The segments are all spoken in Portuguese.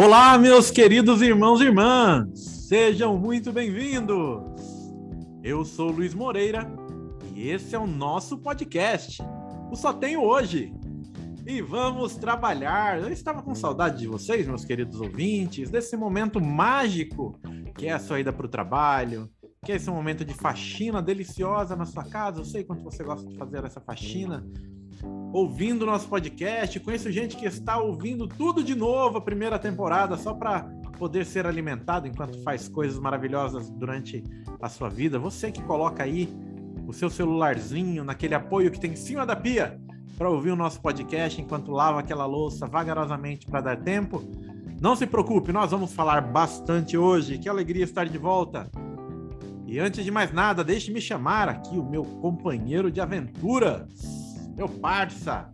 Olá, meus queridos irmãos e irmãs, sejam muito bem-vindos. Eu sou Luiz Moreira e esse é o nosso podcast. O Só Tenho Hoje. E vamos trabalhar. Eu estava com saudade de vocês, meus queridos ouvintes, desse momento mágico que é a sua ida para o trabalho, que é esse momento de faxina deliciosa na sua casa. Eu sei quanto você gosta de fazer essa faxina ouvindo nosso podcast. Conheço gente que está ouvindo tudo de novo, a primeira temporada, só para poder ser alimentado enquanto faz coisas maravilhosas durante a sua vida. Você que coloca aí o seu celularzinho naquele apoio que tem em cima da pia para ouvir o nosso podcast enquanto lava aquela louça vagarosamente para dar tempo. Não se preocupe, nós vamos falar bastante hoje. Que alegria estar de volta. E antes de mais nada, deixe-me chamar aqui o meu companheiro de aventuras meu parça.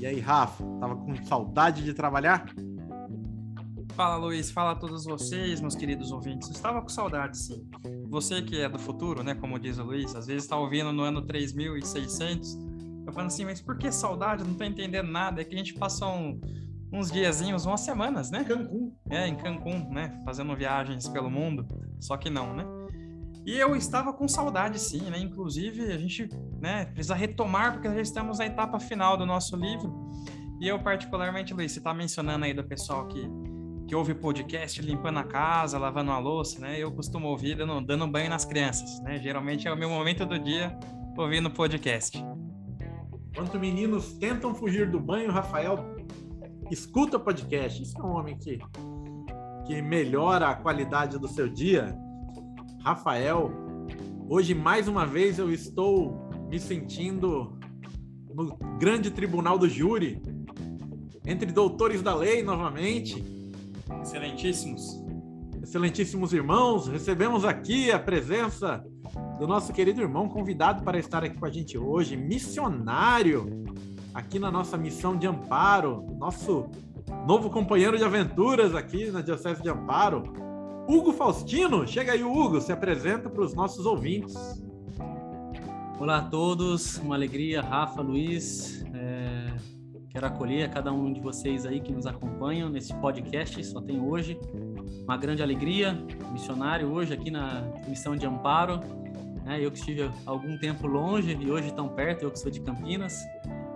E aí, Rafa, tava com saudade de trabalhar? Fala, Luiz. Fala a todos vocês, meus queridos ouvintes. estava com saudade, sim. Você que é do futuro, né, como diz o Luiz, às vezes está ouvindo no ano 3600. Eu falo assim, mas por que saudade? não tô entendendo nada. É que a gente passou um, uns diazinhos, umas semanas, né? Cancún. É, em Cancún, né? Fazendo viagens pelo mundo. Só que não, né? E eu estava com saudade, sim, né? Inclusive, a gente né, precisa retomar, porque já estamos na etapa final do nosso livro. E eu, particularmente, Luiz, você está mencionando aí do pessoal que, que ouve podcast limpando a casa, lavando a louça, né? Eu costumo ouvir dando, dando banho nas crianças, né? Geralmente é o meu momento do dia ouvindo podcast. Enquanto meninos tentam fugir do banho, Rafael escuta podcast. Isso é um homem que, que melhora a qualidade do seu dia Rafael. Hoje, mais uma vez, eu estou me sentindo no grande tribunal do júri, entre doutores da lei novamente. Excelentíssimos. Excelentíssimos irmãos, recebemos aqui a presença do nosso querido irmão convidado para estar aqui com a gente hoje, missionário, aqui na nossa missão de amparo, nosso novo companheiro de aventuras aqui na Diocese de Amparo, Hugo Faustino. Chega aí, Hugo, se apresenta para os nossos ouvintes. Olá a todos, uma alegria, Rafa, Luiz. É... Quero acolher a cada um de vocês aí que nos acompanham nesse podcast. Só tem hoje uma grande alegria, missionário hoje aqui na missão de Amparo. É, eu que estive algum tempo longe e hoje tão perto, eu que sou de Campinas.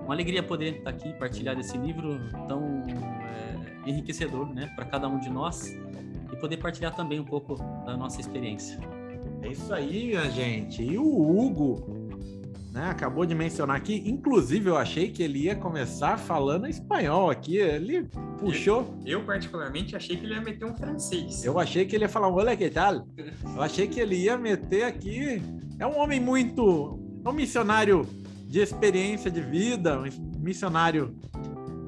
Uma alegria poder estar aqui, partilhar desse livro tão é, enriquecedor né, para cada um de nós e poder partilhar também um pouco da nossa experiência. É isso aí, gente. E o Hugo, né, acabou de mencionar aqui, inclusive eu achei que ele ia começar falando espanhol aqui, ele puxou. Eu, eu particularmente achei que ele ia meter um francês. Eu achei que ele ia falar, olha que tal? Eu achei que ele ia meter aqui. É um homem muito, é um missionário de experiência de vida, um missionário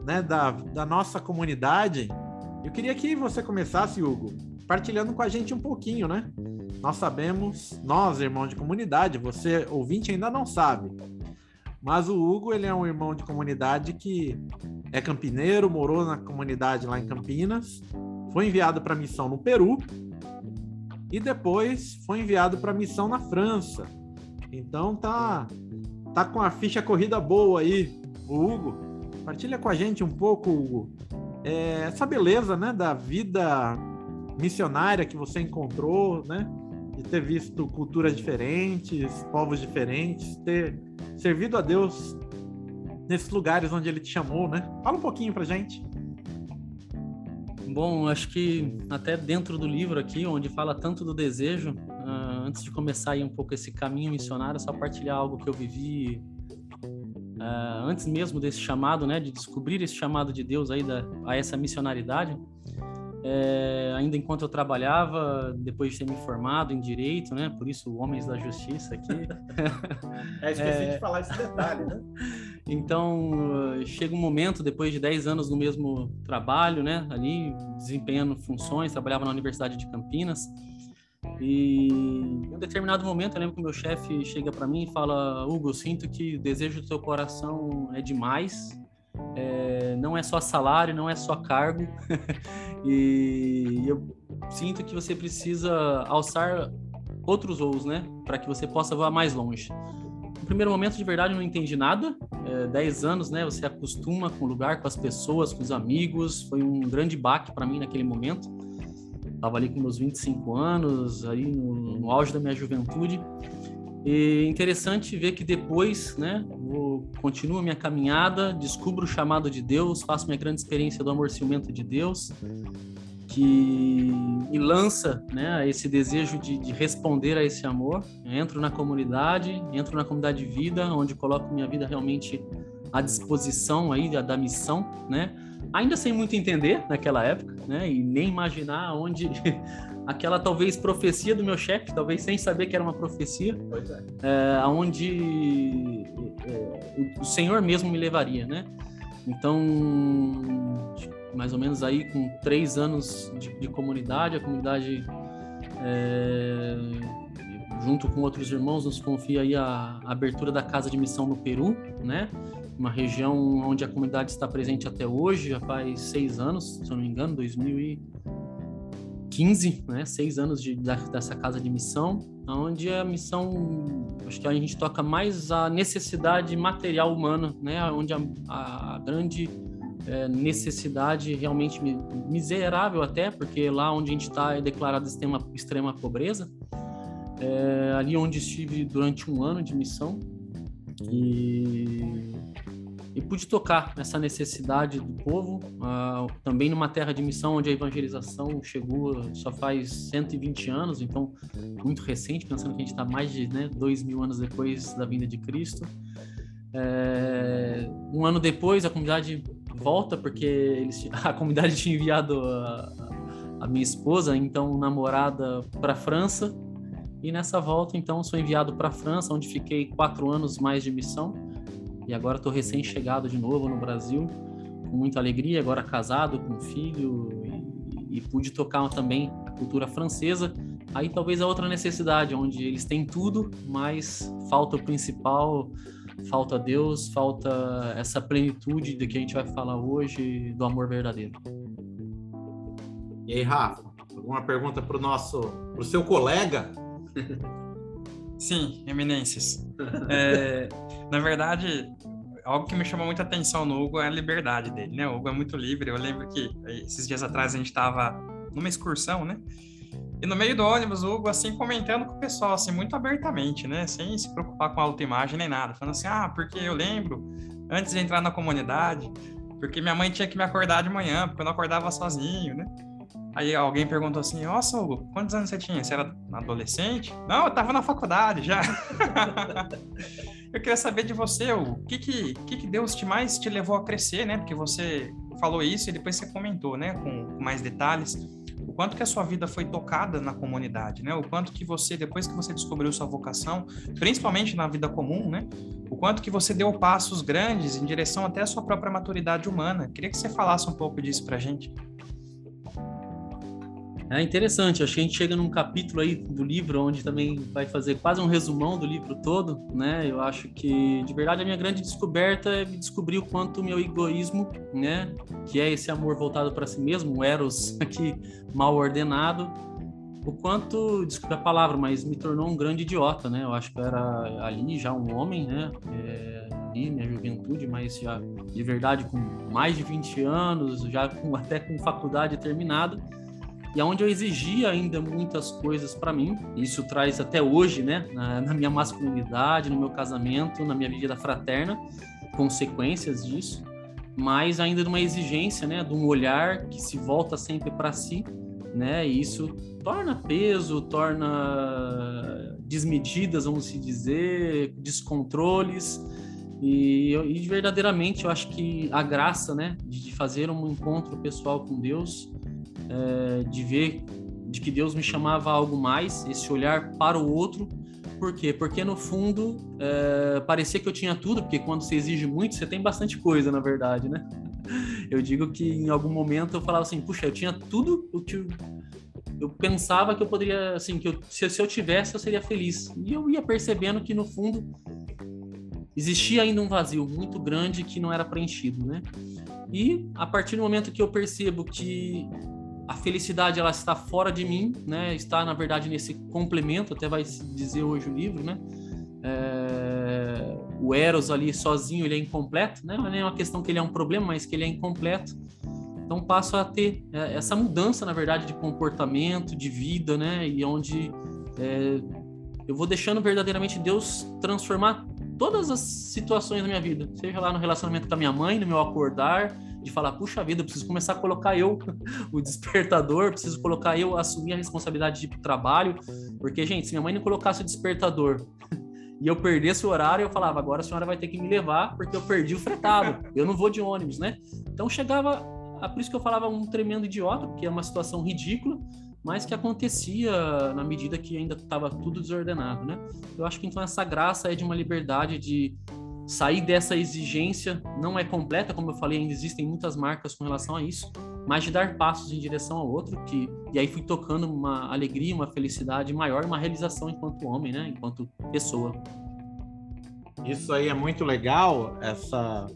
né, da, da nossa comunidade eu queria que você começasse, Hugo, partilhando com a gente um pouquinho, né? Nós sabemos, nós, irmãos de comunidade, você, ouvinte, ainda não sabe. Mas o Hugo, ele é um irmão de comunidade que é campineiro, morou na comunidade lá em Campinas, foi enviado para missão no Peru e depois foi enviado para missão na França. Então tá tá com a ficha corrida boa aí, o Hugo. Partilha com a gente um pouco, Hugo, é, essa beleza, né, da vida missionária que você encontrou, né, de ter visto culturas diferentes, povos diferentes, ter servido a Deus nesses lugares onde Ele te chamou, né? Fala um pouquinho pra gente. Bom, acho que até dentro do livro aqui, onde fala tanto do desejo, uh, antes de começar aí um pouco esse caminho missionário, só partilhar algo que eu vivi uh, antes mesmo desse chamado, né, de descobrir esse chamado de Deus aí da, a essa missionaridade, é, ainda enquanto eu trabalhava, depois de ter me formado em direito, né, por isso homens da justiça aqui. é, esqueci é... de falar esse detalhe, né? Então, chega um momento, depois de 10 anos no mesmo trabalho, né, ali, desempenhando funções, trabalhava na Universidade de Campinas, e em um determinado momento, eu lembro que o meu chefe chega para mim e fala: Hugo, eu sinto que o desejo do seu coração é demais, é, não é só salário, não é só cargo, e eu sinto que você precisa alçar outros voos, né, para que você possa voar mais longe. primeiro momento, de verdade, eu não entendi nada. É, dez anos, né? Você acostuma com o lugar, com as pessoas, com os amigos. Foi um grande baque para mim naquele momento. Tava ali com meus 25 anos, aí no, no auge da minha juventude. E interessante ver que depois, né, vou, continuo minha caminhada, descubro o chamado de Deus, faço minha grande experiência do amor ciumento de Deus, que me lança né, esse desejo de, de, responder a esse amor. entro na comunidade, entro na comunidade de vida, onde coloco minha vida realmente à disposição aí da, da missão, né? Ainda sem muito entender naquela época, né? E nem imaginar onde aquela talvez profecia do meu chefe, talvez sem saber que era uma profecia, é. é, onde é, o Senhor mesmo me levaria, né? Então mais ou menos aí com três anos de, de comunidade, a comunidade é, junto com outros irmãos nos confia aí a, a, abertura da casa de missão no Peru, né? Uma região onde a comunidade está presente até hoje, já faz seis anos, se eu não me engano, 2015, né? Seis anos de, dessa casa de missão, onde a missão, acho que a gente toca mais a necessidade material humana, né? Onde a, a grande é, necessidade realmente miserável até, porque lá onde a gente está é declarada extrema, extrema pobreza. É, ali onde estive durante um ano de missão e, e pude tocar essa necessidade do povo, uh, também numa terra de missão onde a evangelização chegou só faz 120 anos, então muito recente, pensando que a gente está mais de né, dois mil anos depois da vinda de Cristo. É, um ano depois, a comunidade volta, porque eles, a comunidade tinha enviado a, a minha esposa, então namorada, para a França. E nessa volta, então, sou enviado para a França, onde fiquei quatro anos mais de missão. E agora estou recém-chegado de novo no Brasil, com muita alegria, agora casado, com um filho, e, e pude tocar também a cultura francesa. Aí talvez a outra necessidade, onde eles têm tudo, mas falta o principal, falta Deus, falta essa plenitude de que a gente vai falar hoje do amor verdadeiro. E aí, Rafa, alguma pergunta para o nosso, para o seu colega? Sim, eminências. É, na verdade, algo que me chamou muita atenção no Hugo é a liberdade dele, né? O Hugo é muito livre. Eu lembro que esses dias atrás a gente estava numa excursão, né? E no meio do ônibus, o Hugo, assim, comentando com o pessoal, assim, muito abertamente, né? Sem se preocupar com a autoimagem nem nada. Falando assim, ah, porque eu lembro, antes de entrar na comunidade, porque minha mãe tinha que me acordar de manhã, porque eu não acordava sozinho, né? Aí alguém perguntou assim, nossa, Hugo, quantos anos você tinha? Você era adolescente? Não, eu tava na faculdade já. eu queria saber de você, o que que, que que Deus te mais te levou a crescer, né? Porque você falou isso e depois você comentou, né? Com, com mais detalhes o quanto que a sua vida foi tocada na comunidade, né? O quanto que você, depois que você descobriu sua vocação, principalmente na vida comum, né? O quanto que você deu passos grandes em direção até a sua própria maturidade humana. Queria que você falasse um pouco disso pra gente. É interessante, acho que a gente chega num capítulo aí do livro onde também vai fazer quase um resumão do livro todo, né? Eu acho que, de verdade, a minha grande descoberta é descobrir o quanto o meu egoísmo, né, que é esse amor voltado para si mesmo, o eros aqui mal ordenado, o quanto, desculpe a palavra, mas me tornou um grande idiota, né? Eu acho que eu era ali já um homem, né? É, ali, minha juventude, mas já de verdade com mais de 20 anos, já com, até com faculdade terminada e onde eu exigia ainda muitas coisas para mim. Isso traz até hoje, né, na, na, minha masculinidade, no meu casamento, na minha vida fraterna, consequências disso, mas ainda de uma exigência, né, de um olhar que se volta sempre para si, né, e isso torna peso, torna desmedidas, vamos se dizer, descontroles. E, e verdadeiramente eu acho que a graça, né, de fazer um encontro pessoal com Deus é, de ver de que Deus me chamava a algo mais, esse olhar para o outro. Por quê? Porque no fundo é, parecia que eu tinha tudo, porque quando você exige muito, você tem bastante coisa, na verdade, né? Eu digo que em algum momento eu falava assim, puxa, eu tinha tudo, eu, tinha, eu pensava que eu poderia, assim, que eu, se, se eu tivesse, eu seria feliz. E eu ia percebendo que no fundo existia ainda um vazio muito grande que não era preenchido, né? E a partir do momento que eu percebo que a felicidade ela está fora de mim, né? Está na verdade nesse complemento, até vai dizer hoje o livro, né? É... o Eros ali sozinho ele é incompleto, né? Não é uma questão que ele é um problema, mas que ele é incompleto. Então passo a ter é, essa mudança, na verdade, de comportamento, de vida, né? E onde é, eu vou deixando verdadeiramente Deus transformar todas as situações da minha vida, seja lá no relacionamento com a minha mãe, no meu acordar, de falar, puxa vida, eu preciso começar a colocar eu o despertador, preciso colocar eu assumir a responsabilidade de trabalho, porque, gente, se minha mãe não colocasse o despertador e eu perdesse o horário, eu falava, agora a senhora vai ter que me levar, porque eu perdi o fretado, eu não vou de ônibus, né? Então chegava é por isso que eu falava um tremendo idiota, porque é uma situação ridícula, mas que acontecia na medida que ainda estava tudo desordenado, né? Eu acho que então essa graça é de uma liberdade de sair dessa exigência, não é completa, como eu falei, ainda existem muitas marcas com relação a isso, mas de dar passos em direção ao outro, que e aí fui tocando uma alegria, uma felicidade maior, uma realização enquanto homem, né? Enquanto pessoa. Isso aí é muito legal, essa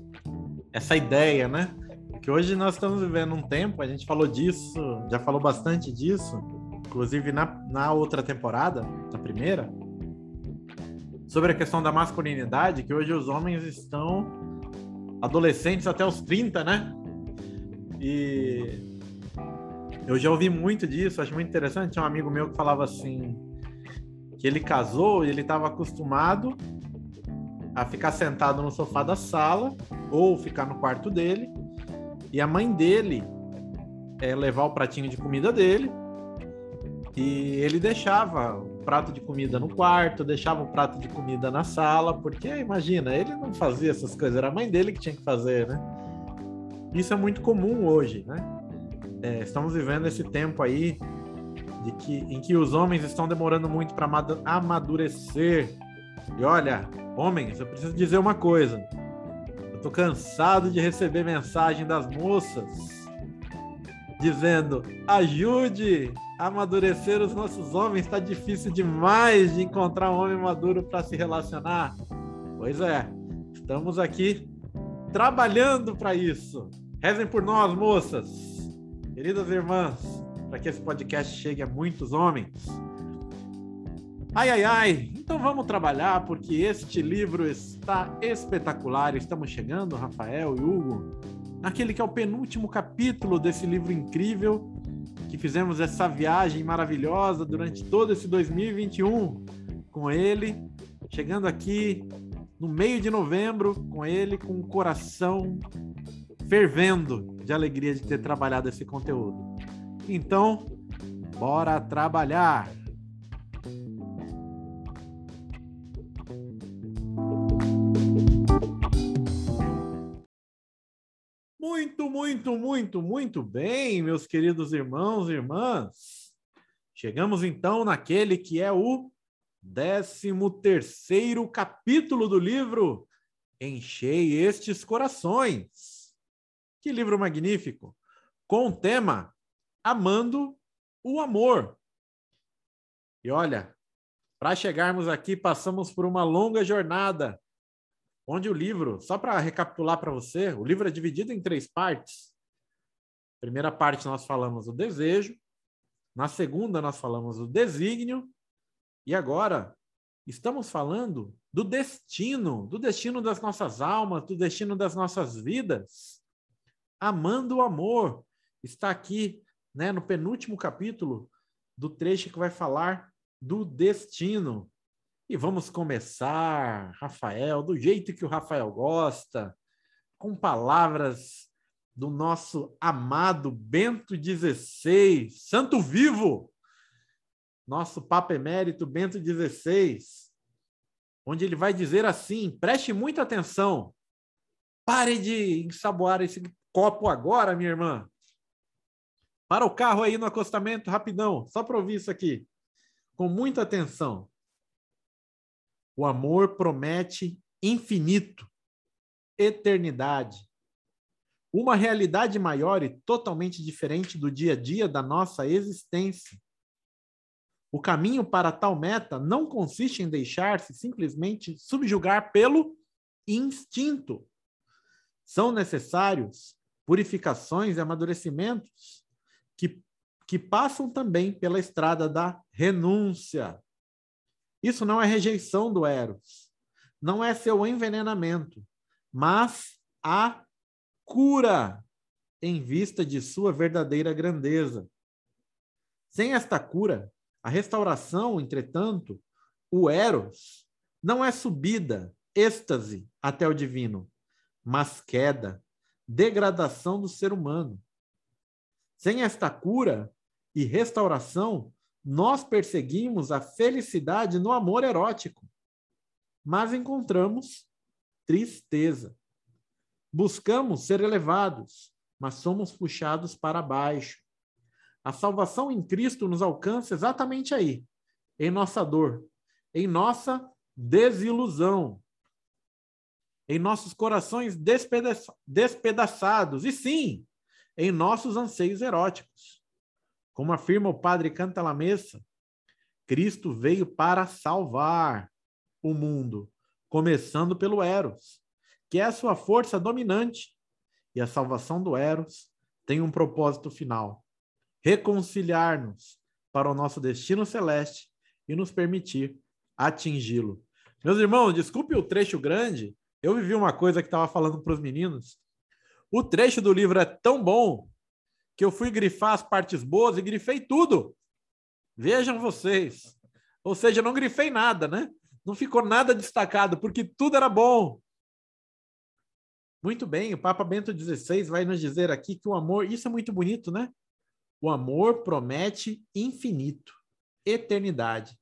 essa ideia, né? que hoje nós estamos vivendo um tempo, a gente falou disso, já falou bastante disso, inclusive na, na outra temporada, na primeira, sobre a questão da masculinidade, que hoje os homens estão adolescentes até os 30, né? E eu já ouvi muito disso, acho muito interessante. Tinha um amigo meu que falava assim: que ele casou e ele estava acostumado a ficar sentado no sofá da sala ou ficar no quarto dele e a mãe dele é, levar o pratinho de comida dele. E ele deixava prato de comida no quarto, deixava o prato de comida na sala, porque imagina, ele não fazia essas coisas, era a mãe dele que tinha que fazer, né? Isso é muito comum hoje, né? É, estamos vivendo esse tempo aí de que, em que os homens estão demorando muito para amadurecer. E olha, homens, eu preciso dizer uma coisa: Tô cansado de receber mensagem das moças dizendo: ajude amadurecer os nossos homens, está difícil demais de encontrar um homem maduro para se relacionar. Pois é, estamos aqui trabalhando para isso. Rezem por nós, moças, queridas irmãs, para que esse podcast chegue a muitos homens. Ai, ai, ai. Então vamos trabalhar porque este livro está espetacular. Estamos chegando, Rafael e Hugo, naquele que é o penúltimo capítulo desse livro incrível que fizemos essa viagem maravilhosa durante todo esse 2021 com ele, chegando aqui no meio de novembro com ele com o coração fervendo de alegria de ter trabalhado esse conteúdo. Então, bora trabalhar. Muito, muito, muito, muito bem, meus queridos irmãos e irmãs. Chegamos então naquele que é o décimo terceiro capítulo do livro Enchei estes corações. Que livro magnífico! Com o tema Amando o Amor. E olha, para chegarmos aqui, passamos por uma longa jornada onde o livro, só para recapitular para você, o livro é dividido em três partes. Primeira parte nós falamos o desejo, na segunda nós falamos o desígnio, e agora estamos falando do destino, do destino das nossas almas, do destino das nossas vidas. Amando o amor. Está aqui, né, no penúltimo capítulo do trecho que vai falar do destino. E vamos começar, Rafael, do jeito que o Rafael gosta, com palavras do nosso amado Bento XVI, Santo Vivo, nosso Papa Emérito Bento XVI, onde ele vai dizer assim: preste muita atenção, pare de ensaboar esse copo agora, minha irmã. Para o carro aí no acostamento, rapidão, só para ouvir isso aqui, com muita atenção. O amor promete infinito, eternidade. Uma realidade maior e totalmente diferente do dia a dia da nossa existência. O caminho para tal meta não consiste em deixar-se simplesmente subjugar pelo instinto. São necessários purificações e amadurecimentos que, que passam também pela estrada da renúncia. Isso não é rejeição do Eros, não é seu envenenamento, mas a cura em vista de sua verdadeira grandeza. Sem esta cura, a restauração, entretanto, o eros, não é subida, êxtase até o divino, mas queda, degradação do ser humano. Sem esta cura e restauração, nós perseguimos a felicidade no amor erótico, mas encontramos tristeza. Buscamos ser elevados, mas somos puxados para baixo. A salvação em Cristo nos alcança exatamente aí, em nossa dor, em nossa desilusão, em nossos corações despedaça despedaçados, e sim, em nossos anseios eróticos. Como afirma o padre Cantalamessa, Cristo veio para salvar o mundo, começando pelo Eros, que é a sua força dominante. E a salvação do Eros tem um propósito final: reconciliar-nos para o nosso destino celeste e nos permitir atingi-lo. Meus irmãos, desculpe o trecho grande, eu vivi uma coisa que estava falando para os meninos. O trecho do livro é tão bom que eu fui grifar as partes boas e grifei tudo. Vejam vocês. Ou seja, não grifei nada, né? Não ficou nada destacado, porque tudo era bom. Muito bem, o Papa Bento XVI vai nos dizer aqui que o amor, isso é muito bonito, né? O amor promete infinito, eternidade,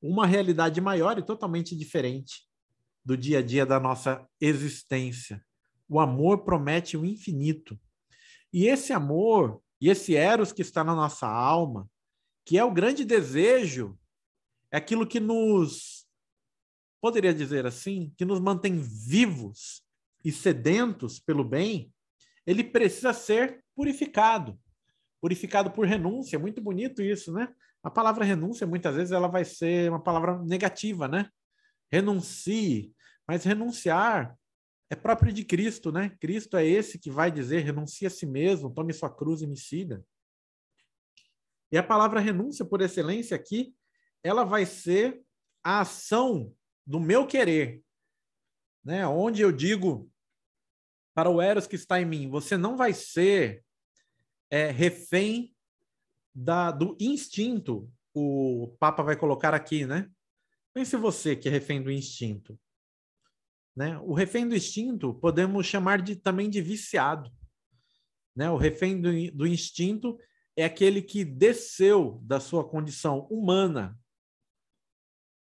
uma realidade maior e totalmente diferente do dia a dia da nossa existência. O amor promete o infinito. E esse amor, e esse eros que está na nossa alma, que é o grande desejo, é aquilo que nos, poderia dizer assim, que nos mantém vivos e sedentos pelo bem, ele precisa ser purificado. Purificado por renúncia, muito bonito isso, né? A palavra renúncia, muitas vezes, ela vai ser uma palavra negativa, né? Renuncie. Mas renunciar é próprio de Cristo, né? Cristo é esse que vai dizer: renuncie a si mesmo, tome sua cruz e me siga. E a palavra renúncia, por excelência, aqui, ela vai ser a ação do meu querer, né? Onde eu digo para o Eros que está em mim, você não vai ser é, refém da, do instinto. O Papa vai colocar aqui, né? Pense você que é refém do instinto. Né? O refém do instinto podemos chamar de, também de viciado. Né? O refém do, do instinto é aquele que desceu da sua condição humana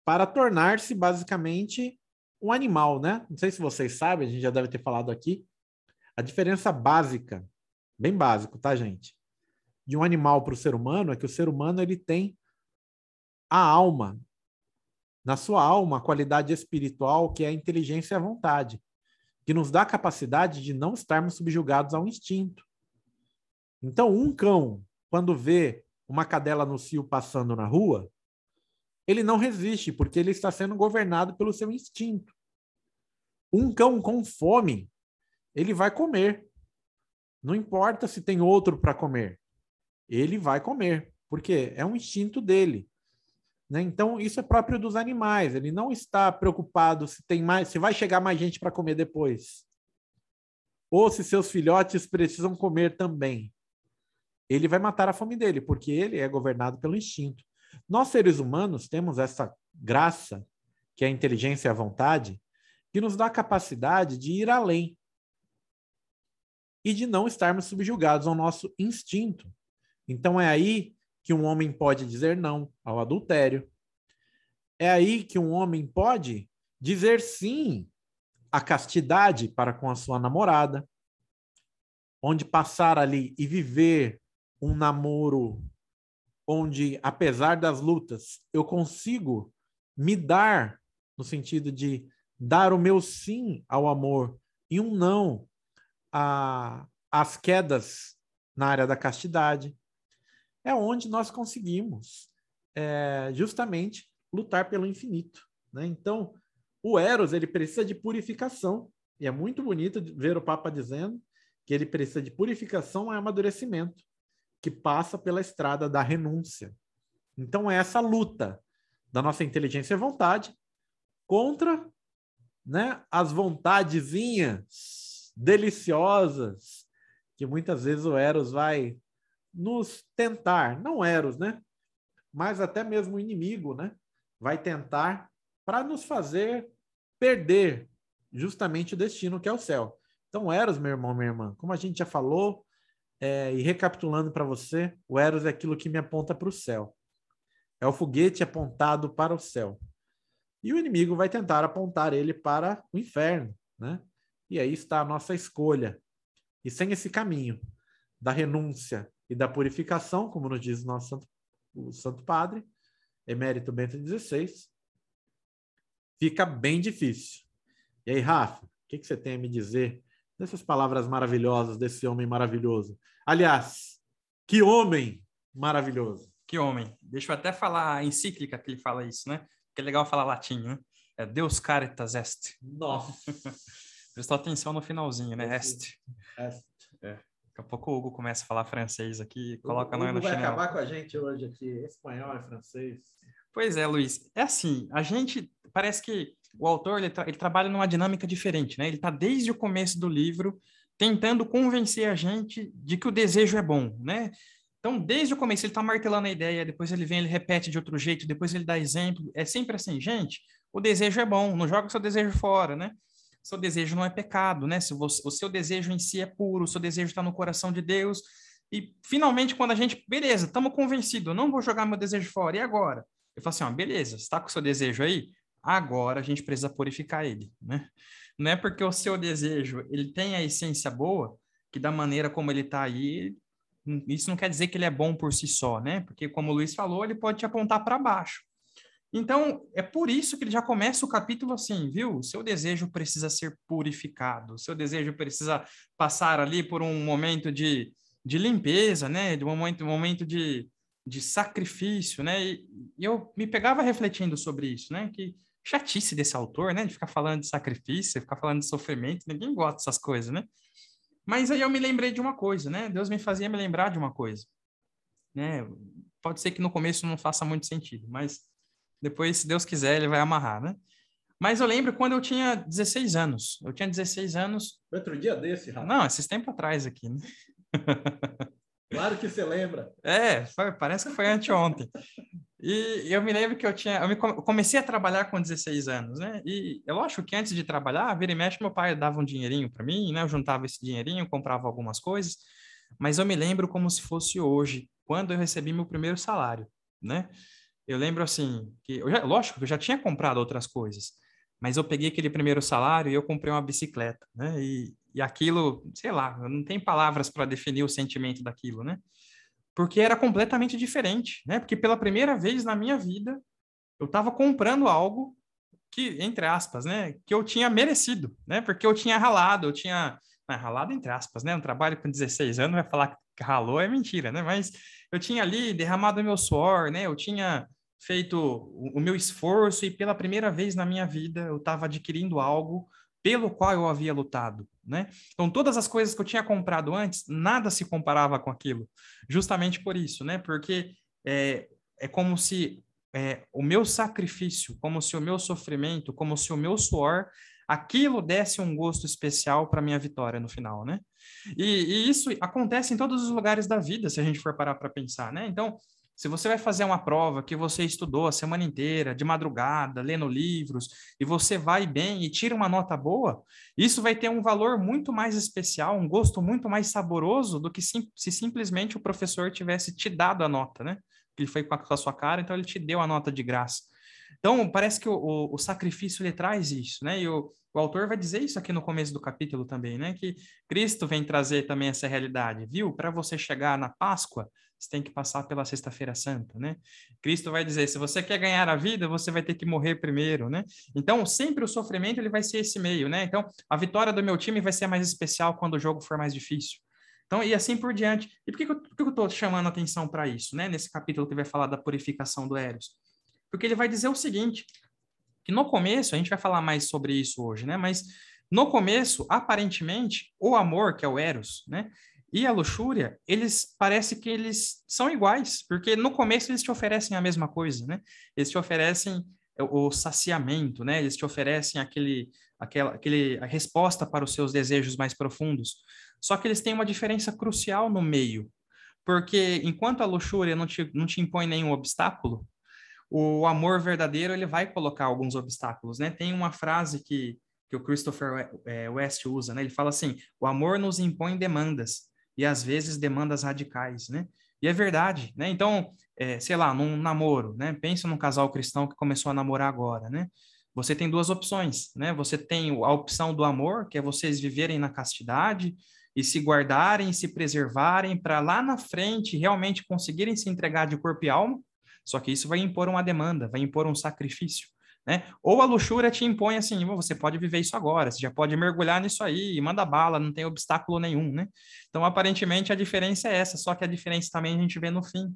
para tornar-se basicamente um animal, né? Não sei se vocês sabem, a gente já deve ter falado aqui, a diferença básica, bem básico, tá, gente? De um animal para o ser humano é que o ser humano ele tem a alma, na sua alma a qualidade espiritual que é a inteligência e a vontade, que nos dá a capacidade de não estarmos subjugados ao instinto. Então, um cão, quando vê uma cadela no cio passando na rua, ele não resiste, porque ele está sendo governado pelo seu instinto. Um cão com fome, ele vai comer. Não importa se tem outro para comer. Ele vai comer, porque é um instinto dele. Né? Então, isso é próprio dos animais. Ele não está preocupado se tem mais, se vai chegar mais gente para comer depois. Ou se seus filhotes precisam comer também. Ele vai matar a fome dele, porque ele é governado pelo instinto. Nós, seres humanos, temos essa graça, que é a inteligência e a vontade, que nos dá a capacidade de ir além e de não estarmos subjugados ao nosso instinto. Então, é aí que um homem pode dizer não ao adultério. É aí que um homem pode dizer sim à castidade para com a sua namorada, onde passar ali e viver um namoro onde, apesar das lutas, eu consigo me dar no sentido de dar o meu sim ao amor e um não às quedas na área da castidade é onde nós conseguimos é, justamente lutar pelo infinito. Né? Então, o Eros ele precisa de purificação, e é muito bonito ver o Papa dizendo que ele precisa de purificação e amadurecimento, que passa pela estrada da renúncia. Então, é essa luta da nossa inteligência e vontade contra né, as vontadezinhas deliciosas que muitas vezes o Eros vai nos tentar, não Eros, né? Mas até mesmo o inimigo, né? Vai tentar para nos fazer perder justamente o destino que é o céu. Então, Eros, meu irmão, minha irmã, como a gente já falou, é, e recapitulando para você, o Eros é aquilo que me aponta para o céu. É o foguete apontado para o céu. E o inimigo vai tentar apontar ele para o inferno, né? E aí está a nossa escolha. E sem esse caminho da renúncia e da purificação, como nos diz o nosso Santo, o Santo Padre, emérito Bento XVI, fica bem difícil. E aí, Rafa, o que, que você tem a me dizer dessas palavras maravilhosas desse homem maravilhoso? Aliás, que homem maravilhoso! Que homem! Deixa eu até falar a encíclica que ele fala isso, né? Que é legal falar latim, né? É Deus caritas est. Nossa! Prestou atenção no finalzinho, né? Est. Est. É. Daqui a pouco o Hugo começa a falar francês aqui, coloca o nós no vai chinelo. acabar com a gente hoje aqui. Espanhol e francês. Pois é, Luiz. É assim, a gente parece que o autor ele, tra- ele trabalha numa dinâmica diferente, né? Ele está desde o começo do livro tentando convencer a gente de que o desejo é bom, né? Então, desde o começo ele está martelando a ideia, depois ele vem, ele repete de outro jeito, depois ele dá exemplo. É sempre assim, gente. O desejo é bom, não joga o seu desejo fora, né? Seu desejo não é pecado, né? Se você- o seu desejo em si é puro, o seu desejo está no coração de Deus. E finalmente, quando a gente, beleza, estamos convencidos, não vou jogar meu desejo fora. E agora? Eu falo assim, ó, beleza, está com o seu desejo aí? Agora a gente precisa purificar ele, né? Não é porque o seu desejo ele tem a essência boa que da maneira como ele está aí, isso não quer dizer que ele é bom por si só, né? Porque como o Luiz falou, ele pode te apontar para baixo. Então, é por isso que ele já começa o capítulo assim, viu? Seu desejo precisa ser purificado, seu desejo precisa passar ali por um momento de, de limpeza, né? De um momento, um momento de, de sacrifício, né? E, e eu me pegava refletindo sobre isso, né? Que chatice desse autor, né? De ficar falando de sacrifício, ficar falando de sofrimento, ninguém gosta dessas coisas, né? Mas aí eu me lembrei de uma coisa, né? Deus me fazia me lembrar de uma coisa, né? Pode ser que no começo não faça muito sentido, mas depois, se Deus quiser, ele vai amarrar, né? Mas eu lembro quando eu tinha 16 anos. Eu tinha 16 anos. Outro dia desse, Rafa. Não, esses tempos atrás aqui, né? Claro que você lembra. É, foi- parece que foi anteontem. E eu me lembro que eu tinha. Eu me come- comecei a trabalhar com 16 anos, né? E eu acho que antes de trabalhar, vira e mexe, meu pai dava um dinheirinho para mim, né? Eu juntava esse dinheirinho, comprava algumas coisas. Mas eu me lembro como se fosse hoje, quando eu recebi meu primeiro salário, né? Eu lembro assim, que eu já, lógico que eu já tinha comprado outras coisas, mas eu peguei aquele primeiro salário e eu comprei uma bicicleta, né? E, e aquilo, sei lá, não tenho palavras para definir o sentimento daquilo, né? Porque era completamente diferente, né? Porque pela primeira vez na minha vida eu estava comprando algo que, entre aspas, né, que eu tinha merecido, né? Porque eu tinha ralado, eu tinha ralado entre aspas, né? Um trabalho com 16 anos vai falar que ralou é mentira, né? Mas eu tinha ali derramado meu suor, né? Eu tinha feito o, meu esforço e pela primeira vez na minha vida eu estava adquirindo algo pelo qual eu havia lutado, né? Então todas as coisas que eu tinha comprado antes, nada se comparava com aquilo, justamente por isso, né? Porque é, é como se é, o meu sacrifício, como se o meu sofrimento, como se o meu suor, aquilo desse um gosto especial para minha vitória no final, né? E, e isso acontece em todos os lugares da vida, se a gente for parar para pensar, né? Então se você vai fazer uma prova que você estudou a semana inteira, de madrugada, lendo livros, e você vai bem e tira uma nota boa, isso vai ter um valor muito mais especial, um gosto muito mais saboroso do que sim, se simplesmente o professor tivesse te dado a nota, né? Ele foi com a, sua cara, então ele te deu a nota de graça. Então, parece que o, o, o sacrifício ele traz isso, né? E o, o autor vai dizer isso aqui no começo do capítulo também, né? Que Cristo vem trazer também essa realidade, viu? Para você chegar na Páscoa, você tem que passar pela Sexta-feira Santa, né? Cristo vai dizer, se você quer ganhar a vida, você vai ter que morrer primeiro, né? Então, sempre o sofrimento ele vai ser esse meio, né? Então, a vitória do meu time vai ser mais especial quando o jogo for mais difícil. Então, e assim por diante. E por que, que eu, estou chamando atenção para isso, né? Nesse capítulo que vai falar da purificação do Eros. Porque ele vai dizer o seguinte, que no começo, a gente vai falar mais sobre isso hoje, né? Mas no começo, aparentemente, o amor, que é o Eros, né? E a luxúria, eles parece que eles são iguais, porque no começo eles te oferecem a mesma coisa, né? Eles te oferecem o saciamento, né? Eles te oferecem aquele, aquela, aquele, a resposta para os seus desejos mais profundos. Só que eles têm uma diferença crucial no meio, porque enquanto a luxúria não te, não te impõe nenhum obstáculo, o amor verdadeiro ele vai colocar alguns obstáculos, né? Tem uma frase que, que o Christopher é, West usa, né? Ele fala assim: o amor nos impõe demandas e às vezes demandas radicais, né? E é verdade, né? Então, é, sei lá, num namoro, né? Pensa num casal cristão que começou a namorar agora, né? Você tem duas opções, né? Você tem a opção do amor, que é vocês viverem na castidade, e se guardarem, se preservarem para lá na frente realmente conseguirem se entregar de corpo e alma. Só que isso vai impor uma demanda, vai impor um sacrifício. Né? Ou a luxúria te impõe assim, você pode viver isso agora, você já pode mergulhar nisso aí, manda bala, não tem obstáculo nenhum, né? Então, aparentemente, a diferença é essa, só que a diferença também a gente vê no fim,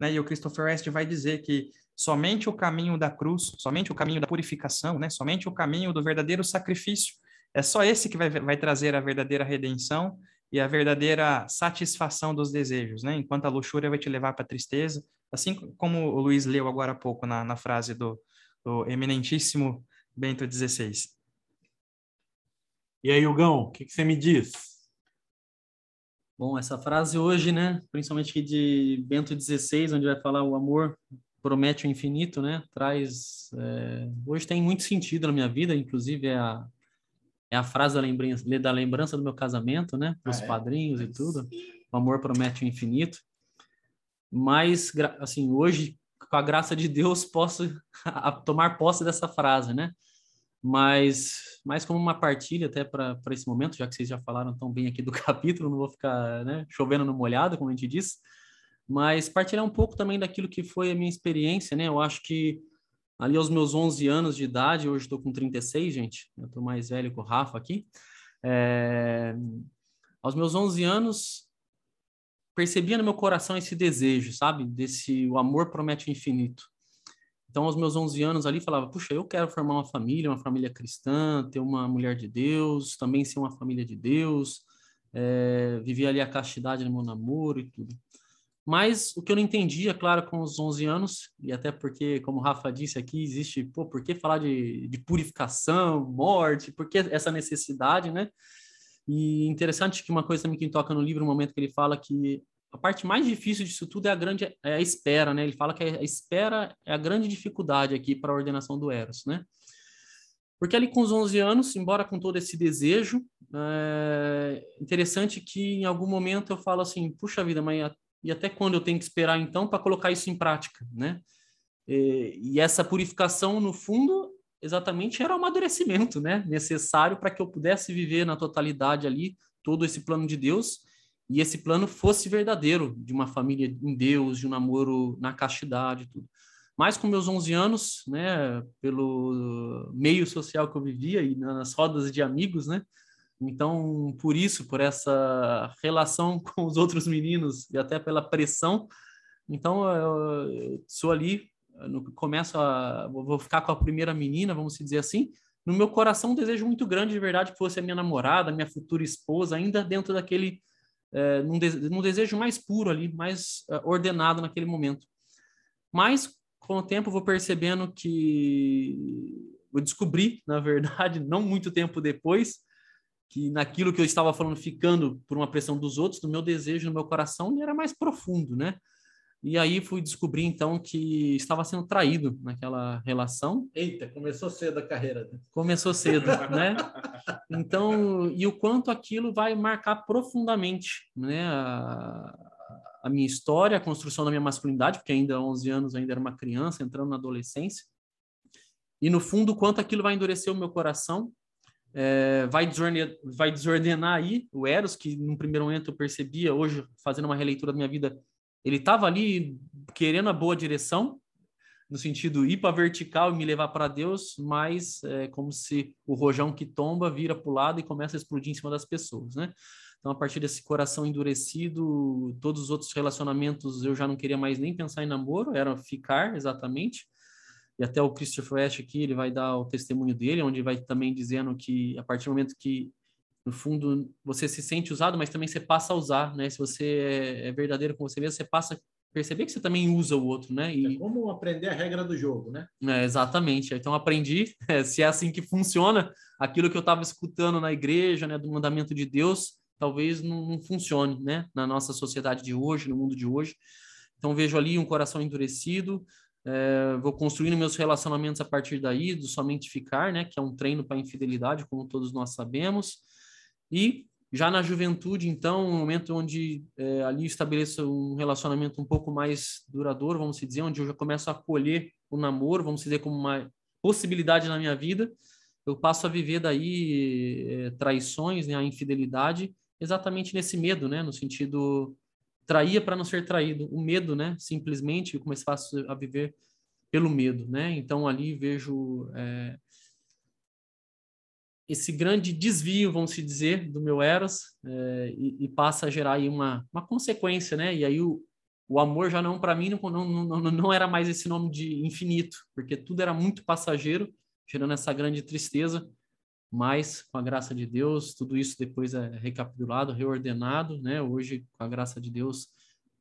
né? E o Christopher West vai dizer que somente o caminho da cruz, somente o caminho da purificação, né? Somente o caminho do verdadeiro sacrifício é só esse que vai, vai trazer a verdadeira redenção e a verdadeira satisfação dos desejos, né? Enquanto a luxúria vai te levar para a tristeza, assim como o Luiz leu agora há pouco na, na frase do, do eminentíssimo Bento XVI. E aí, Hugão, o que, que, você me diz? Bom, essa frase hoje, né, principalmente de Bento XVI, onde vai falar o amor promete o infinito, né, traz... É, hoje tem muito sentido na minha vida, inclusive é a é a frase da lembrança, da lembrança do meu casamento, né? Os ah, é? padrinhos e tudo. O amor promete o infinito. Mas, assim, hoje, com a graça de Deus, posso tomar posse dessa frase, né? Mas, mais como uma partilha até para esse momento, já que vocês já falaram tão bem aqui do capítulo, não vou ficar né, chovendo no molhado, como a gente disse, mas partilhar um pouco também daquilo que foi a minha experiência, né? Eu acho que ali aos meus 11 anos de idade, hoje estou com 36, gente, eu estou mais velho que o Rafa aqui. É... Aos meus 11 anos, percebia no meu coração esse desejo, sabe? Desse, o amor promete o infinito. Então, aos meus 11 anos ali, falava, puxa, eu quero formar uma família, uma família cristã, ter uma mulher de Deus, também ser uma família de Deus, é, viver ali a castidade no meu namoro e tudo. Mas o que eu não entendia, claro, com os 11 anos, e até porque, como o Rafa disse aqui, existe, pô, por que falar de, de purificação, morte, por que essa necessidade, né? E interessante que uma coisa também que toca no livro, um momento que ele fala que a parte mais difícil disso tudo é a grande é a espera, né? Ele fala que a espera é a grande dificuldade aqui para a ordenação do Eros, né? Porque ali com os 11 anos, embora com todo esse desejo, é interessante que em algum momento eu falo assim, puxa vida, mas e até quando eu tenho que esperar então para colocar isso em prática, né? E, e, essa purificação, no fundo, exatamente era o amadurecimento, né? Necessário para que eu pudesse viver na totalidade ali todo esse plano de Deus e esse plano fosse verdadeiro, de uma família em Deus, de um namoro na castidade, tudo. Mas com meus 11 anos, né, pelo meio social que eu vivia e nas rodas de amigos, né, então, por isso, por essa relação com os outros meninos e até pela pressão, então eu, sou ali, no, começo a vou ficar com a primeira menina, vamos dizer assim. No meu coração, um desejo muito grande de verdade que fosse a minha namorada, minha futura esposa, ainda dentro daquele é, num, de, num, desejo mais puro ali, mais uh, ordenado naquele momento. Mas com o tempo vou percebendo que eu descobri, na verdade, não muito tempo depois, que naquilo que eu estava falando, ficando por uma pressão dos outros, do meu desejo no meu coração, era mais profundo, né? E aí fui descobrir, então, que estava sendo traído naquela relação. Eita, começou cedo a carreira. Né? Começou cedo, né? Então, e o quanto aquilo vai marcar profundamente, né? A, a minha história, a construção da minha masculinidade, porque ainda há 11 anos ainda era uma criança, entrando na adolescência. E no fundo, quanto aquilo vai endurecer o meu coração, é, vai, desordenar, vai desordenar aí o Eros, que num primeiro momento eu percebia, hoje fazendo uma releitura da minha vida, ele estava ali querendo a boa direção, no sentido ir para vertical e me levar para Deus, mas é como se o rojão que tomba vira para o lado e começa a explodir em cima das pessoas, né? Então, a partir desse coração endurecido, todos os outros relacionamentos eu já não queria mais nem pensar em namoro, era ficar exatamente e até o Christopher West aqui, ele vai dar o testemunho dele, onde vai também dizendo que a partir do momento que, no fundo, você se sente usado, mas também você passa a usar, né? Se você é, é verdadeiro com você mesmo, você passa perceber que você também usa o outro, né? E... É como aprender a regra do jogo, né? É, exatamente. Então aprendi, é, se é assim que funciona, aquilo que eu estava escutando na igreja, né, do mandamento de Deus, talvez não, não, funcione, né, na nossa sociedade de hoje, no mundo de hoje. Então vejo ali um coração endurecido, é, vou construindo meus relacionamentos a partir daí, do somente ficar, né, que é um treino para infidelidade, como todos nós sabemos, e já na juventude, então, um momento onde é, ali estabeleço um relacionamento um pouco mais duradouro, vamos dizer, onde eu já começo a acolher o namoro, vamos dizer, como uma possibilidade na minha vida, eu passo a viver daí é, traições, né, a infidelidade, exatamente nesse medo, né, no sentido traía para não ser traído, o medo, né, simplesmente eu comecei a viver pelo medo, né, então ali vejo é, esse grande desvio, vamos dizer, do meu Eros é, e, e, passa a gerar aí uma, uma consequência, né? E aí o, o amor já não, para mim, não, não, não, não era mais esse nome de infinito, porque tudo era muito passageiro, gerando essa grande tristeza, mas com a graça de Deus, tudo isso depois é recapitulado, reordenado, né? Hoje, com a graça de Deus,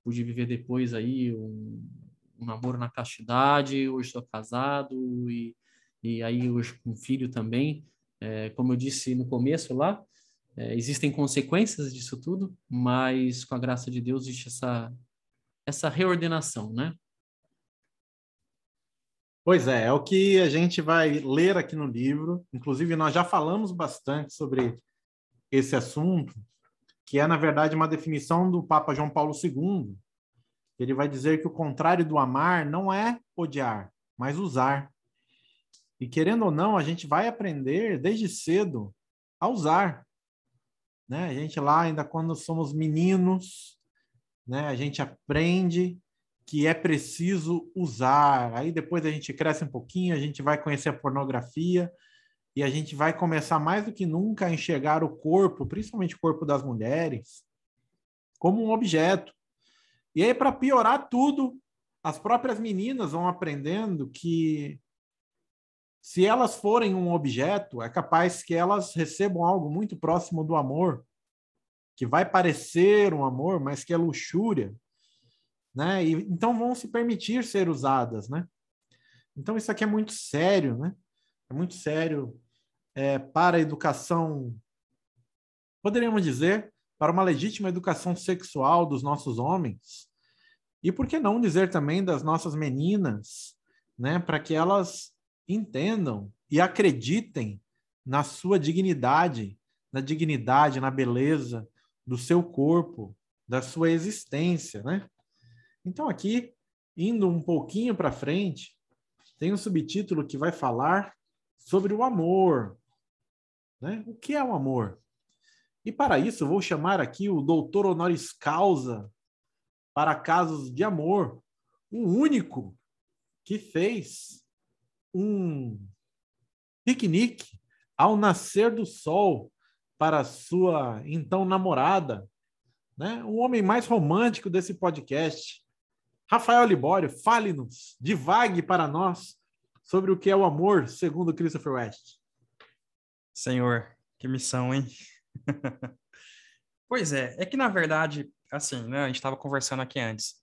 pude viver depois aí um, um namoro na castidade, hoje estou casado e, e aí hoje com filho também, é, como eu disse no começo lá, é, existem consequências disso tudo, mas com a graça de Deus existe essa, essa reordenação, né? Pois é, é o que a gente vai ler aqui no livro. Inclusive, nós já falamos bastante sobre esse assunto, que é, na verdade, uma definição do Papa João Paulo II. Ele vai dizer que o contrário do amar não é odiar, mas usar. E querendo ou não, a gente vai aprender desde cedo a usar. Né? A gente lá, ainda quando somos meninos, né? a gente aprende que é preciso usar. Aí depois a gente cresce um pouquinho, a gente vai conhecer a pornografia e a gente vai começar mais do que nunca a enxergar o corpo, principalmente o corpo das mulheres, como um objeto. E aí, para piorar tudo, as próprias meninas vão aprendendo que se elas forem um objeto, é capaz que elas recebam algo muito próximo do amor, que vai parecer um amor, mas que é luxúria, né? E então vão se permitir ser usadas, né? Então isso aqui é muito sério, né? É muito sério é, para a educação, poderíamos dizer, para uma legítima educação sexual dos nossos homens. E por que não dizer também das nossas meninas, né? Para que elas entendam e acreditem na sua dignidade, na dignidade, na beleza do seu corpo, da sua existência, né? Então aqui, indo um pouquinho para frente, tem um subtítulo que vai falar sobre o amor, né? O que é o amor? E para isso, vou chamar aqui o doutor honoris causa para casos de amor, o único que fez um piquenique ao nascer do sol para sua então namorada, né? O homem mais romântico desse podcast, Rafael Libório, fale-nos, divague para nós sobre o que é o amor, segundo Christopher West. Senhor, que missão, hein? pois é, é que na verdade, assim, né, a gente estava conversando aqui antes.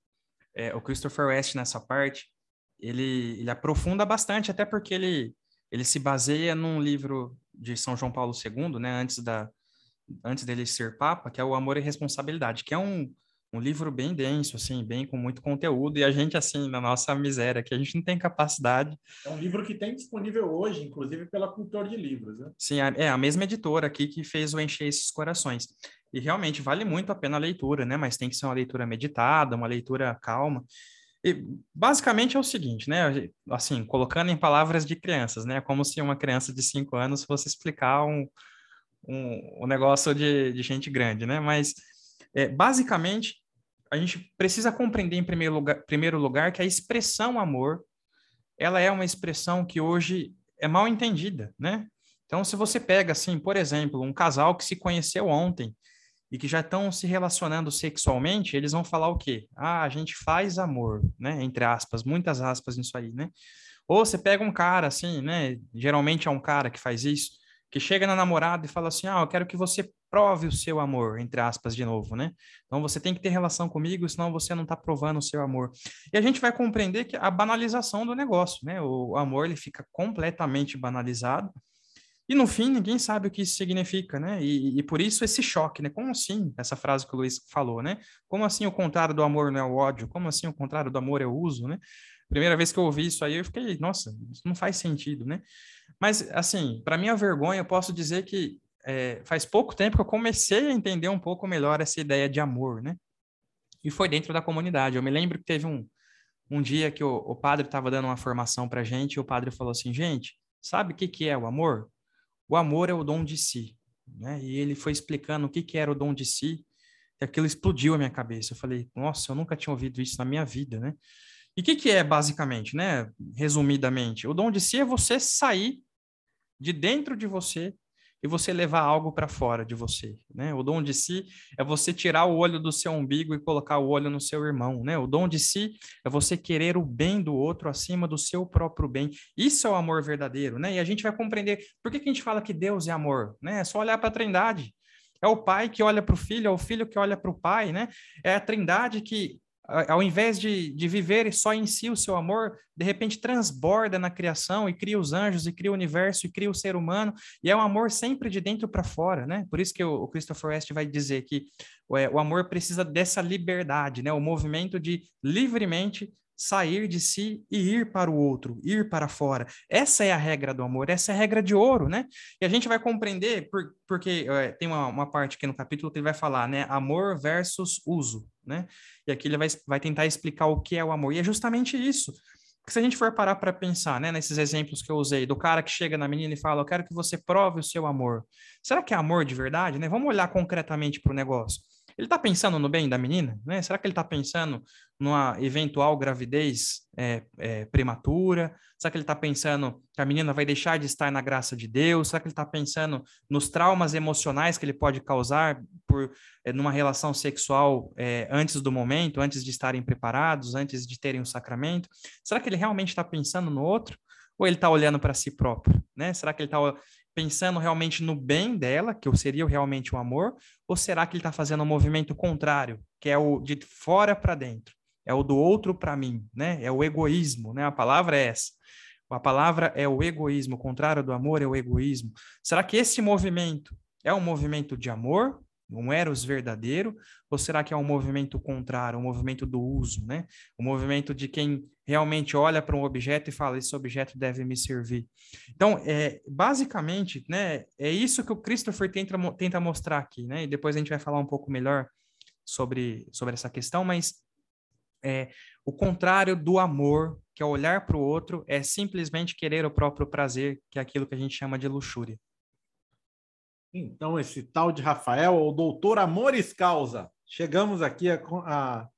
É, o Christopher West nessa parte, ele, ele aprofunda bastante, até porque ele, ele se baseia num livro de São João Paulo II, né, antes, da, antes dele ser Papa, que é o Amor e Responsabilidade, que é um, um livro bem denso, assim, bem com muito conteúdo, e a gente, assim, na nossa miséria, que a gente não tem capacidade. É um livro que tem disponível hoje, inclusive pela Cultor de Livros, né? Sim, é a mesma editora aqui que fez o Encher Esses Corações. E realmente vale muito a pena a leitura, né? Mas tem que ser uma leitura meditada, uma leitura calma. E basicamente é o seguinte, né? Assim, colocando em palavras de crianças, né? Como se uma criança de cinco anos fosse explicar um, um, um negócio de, de gente grande, né? Mas é, basicamente a gente precisa compreender em primeiro lugar, primeiro lugar que a expressão amor ela é uma expressão que hoje é mal entendida, né? Então, se você pega assim, por exemplo, um casal que se conheceu ontem e que já estão se relacionando sexualmente, eles vão falar o quê? Ah, a gente faz amor, né? Entre aspas, muitas aspas nisso aí, né? Ou você pega um cara assim, né? Geralmente é um cara que faz isso, que chega na namorada e fala assim: "Ah, eu quero que você prove o seu amor, entre aspas, de novo, né? Então você tem que ter relação comigo, senão você não está provando o seu amor. E a gente vai compreender que a banalização do negócio, né? O amor ele fica completamente banalizado. E no fim, ninguém sabe o que isso significa, né? E, e, por isso esse choque, né? Como assim, essa frase que o Luiz falou, né? Como assim o contrário do amor não é o ódio? Como assim o contrário do amor é o uso, né? Primeira vez que eu ouvi isso aí, eu fiquei, nossa, isso não faz sentido, né? Mas, assim, para minha vergonha, eu posso dizer que é, faz pouco tempo que eu comecei a entender um pouco melhor essa ideia de amor, né? E foi dentro da comunidade. Eu me lembro que teve um, um dia que o, o padre estava dando uma formação para gente e o padre falou assim, gente, sabe o que, que é o amor? O amor é o dom de si. Né? E ele foi explicando o que, que era o dom de si, e aquilo explodiu a minha cabeça. Eu falei, nossa, eu nunca tinha ouvido isso na minha vida, né? E o que, que é basicamente, né? Resumidamente, o dom de si é você sair de dentro de você e você levar algo para fora de você, né? O dom de si é você tirar o olho do seu umbigo e colocar o olho no seu irmão, né? O dom de si é você querer o bem do outro acima do seu próprio bem. Isso é o amor verdadeiro, né? E a gente vai compreender por que, que a gente fala que Deus é amor, né? É só olhar para a Trindade. É o pai que olha para o filho, é o filho que olha para o pai, né? É a Trindade que ao invés de, de viver só em si o seu amor, de repente transborda na criação e cria os anjos, e cria o universo, e cria o ser humano, e é um amor sempre de dentro para fora, né? Por isso que o, o Christopher West vai dizer que é, o amor precisa dessa liberdade, né? O movimento de livremente sair de si e ir para o outro, ir para fora. Essa é a regra do amor, essa é a regra de ouro, né? E a gente vai compreender, por, porque é, tem uma, uma parte aqui no capítulo que ele vai falar, né? Amor versus uso, né? E aqui ele vai, vai tentar explicar o que é o amor. E é justamente isso. Porque se a gente for parar para pensar, né, nesses exemplos que eu usei, do cara que chega na menina e fala, eu quero que você prove o seu amor. Será que é amor de verdade, né? Vamos olhar concretamente para o negócio. Ele está pensando no bem da menina? Né? Será que ele está pensando numa eventual gravidez é, é, prematura? Será que ele está pensando que a menina vai deixar de estar na graça de Deus? Será que ele está pensando nos traumas emocionais que ele pode causar por é, numa relação sexual é, antes do momento, antes de estarem preparados, antes de terem o sacramento? Será que ele realmente está pensando no outro? Ou ele está olhando para si próprio? Né? Será que ele está pensando realmente no bem dela, que seria realmente o amor, ou será que ele está fazendo um movimento contrário, que é o de fora para dentro, é o do outro para mim, né? É o egoísmo, né? A palavra é essa. A palavra é o egoísmo, o contrário do amor é o egoísmo. Será que esse movimento é um movimento de amor um eros verdadeiro, ou será que é um movimento contrário, um movimento do uso, né? Um movimento de quem realmente olha para um objeto e fala, esse objeto deve me servir. Então, é, basicamente, né, é isso que o Christopher tenta, tenta mostrar aqui, né? E depois a gente vai falar um pouco melhor sobre, sobre essa questão, mas é, o contrário do amor, que é olhar para o outro, é simplesmente querer o próprio prazer, que é aquilo que a gente chama de luxúria. Então, esse tal de Rafael, o doutor Amores Causa. Chegamos aqui a, a,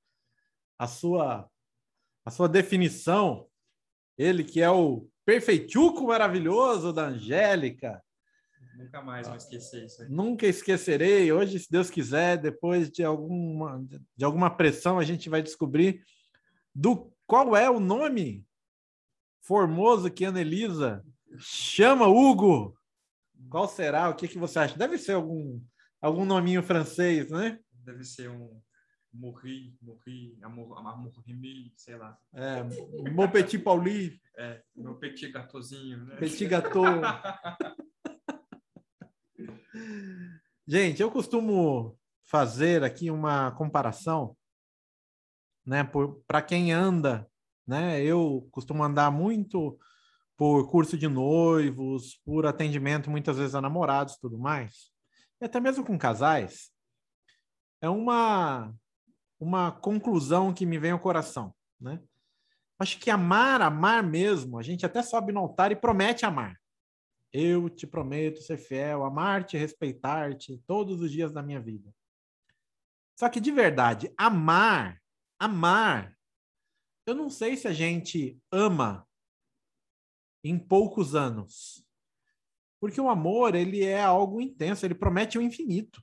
a, sua, a sua definição. Ele que é o perfeituco maravilhoso da Angélica. Nunca mais vou esquecer isso. Aí. Nunca esquecerei. Hoje, se Deus quiser, depois de alguma, de alguma pressão, a gente vai descobrir do qual é o nome formoso que Ana Elisa chama Hugo. Qual será? O que, que você acha? Deve ser algum, algum nominho francês, né? Deve ser um Morri, Morri, Amor, Amor sei lá. É, Mon Petit Pauli. É, meu Petit Gatozinho, né? Petit Gato. Gente, eu costumo fazer aqui uma comparação, né? Para quem anda, né? Eu costumo andar muito por curso de noivos, por atendimento muitas vezes a namorados tudo mais, e até mesmo com casais, é uma uma conclusão que me vem ao coração, né? Acho que amar, amar mesmo, a gente até sobe no altar e promete amar. Eu te prometo ser fiel, amar-te, respeitar-te todos os dias da minha vida. Só que de verdade, amar, amar, eu não sei se a gente ama em poucos anos. Porque o amor, ele é algo intenso, ele promete o infinito.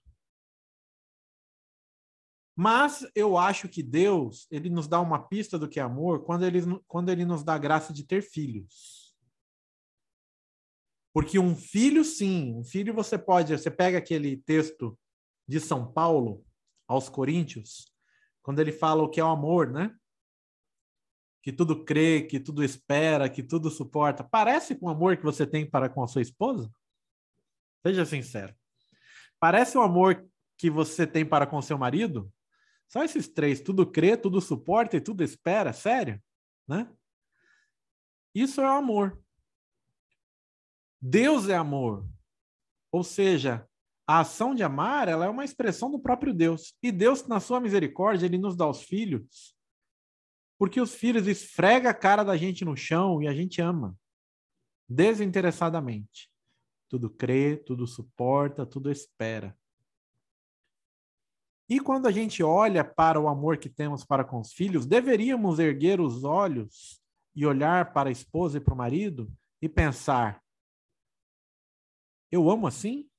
Mas eu acho que Deus, ele nos dá uma pista do que é amor quando ele, quando ele nos dá a graça de ter filhos. Porque um filho, sim, um filho você pode, você pega aquele texto de São Paulo aos Coríntios, quando ele fala o que é o amor, né? Que tudo crê, que tudo espera, que tudo suporta. Parece com o amor que você tem para com a sua esposa? Seja sincero. Parece o amor que você tem para com seu marido? Só esses três, tudo crê, tudo suporta e tudo espera, sério, né? Isso é amor. Deus é amor. Ou seja, a ação de amar, ela é uma expressão do próprio Deus. E Deus, na sua misericórdia, ele nos dá os filhos, porque os filhos esfrega a cara da gente no chão e a gente ama desinteressadamente. Tudo crê, tudo suporta, tudo espera. E quando a gente olha para o amor que temos para com os filhos, deveríamos erguer os olhos e olhar para a esposa e para o marido e pensar: eu amo assim?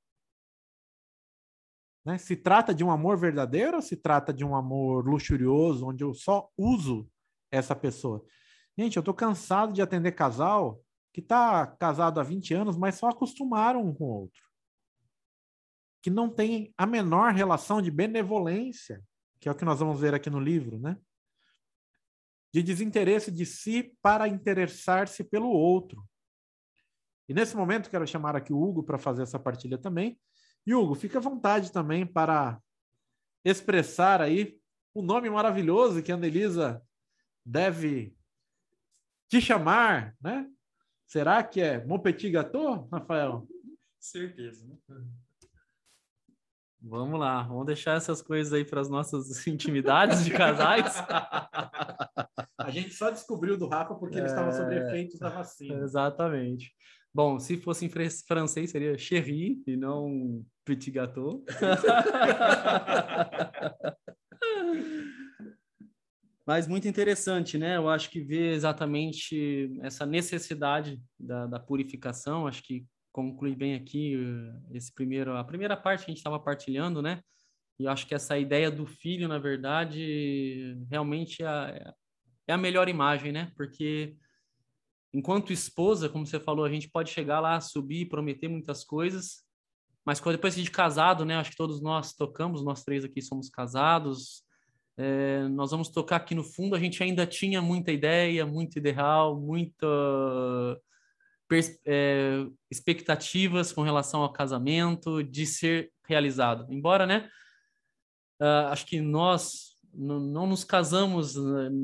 Né? Se trata de um amor verdadeiro ou se trata de um amor luxurioso, onde eu só uso essa pessoa? Gente, eu estou cansado de atender casal que está casado há 20 anos, mas só acostumaram um com o outro. Que não tem a menor relação de benevolência, que é o que nós vamos ver aqui no livro, né? De desinteresse de si para interessar-se pelo outro. E nesse momento quero chamar aqui o Hugo para fazer essa partilha também. E Hugo, fica à vontade também para expressar aí o nome maravilhoso que a Anelisa deve te chamar, né? Será que é Mon Petit Gâteau, Rafael? Certeza. Né? Vamos lá, vamos deixar essas coisas aí para as nossas intimidades de casais. a gente só descobriu do Rafa porque ele estava sob é, efeitos da vacina. Exatamente. Bom, se fosse em francês seria chéri e não petit gâteau. Mas muito interessante, né? Eu acho que ver exatamente essa necessidade da, da purificação, acho que conclui bem aqui eh, esse primeiro, a primeira parte que a gente estava partilhando, né? E acho que essa ideia do filho, na verdade, realmente é a, é a melhor imagem, né? Porque enquanto esposa, como você falou, a gente pode chegar lá, subir, prometer muitas coisas, mas depois de casado, né? Acho que todos nós tocamos, nós três aqui somos casados. É, nós vamos tocar aqui no fundo. A gente ainda tinha muita ideia, muito ideal, muita é, expectativas com relação ao casamento de ser realizado. Embora, né? Uh, acho que nós não nos casamos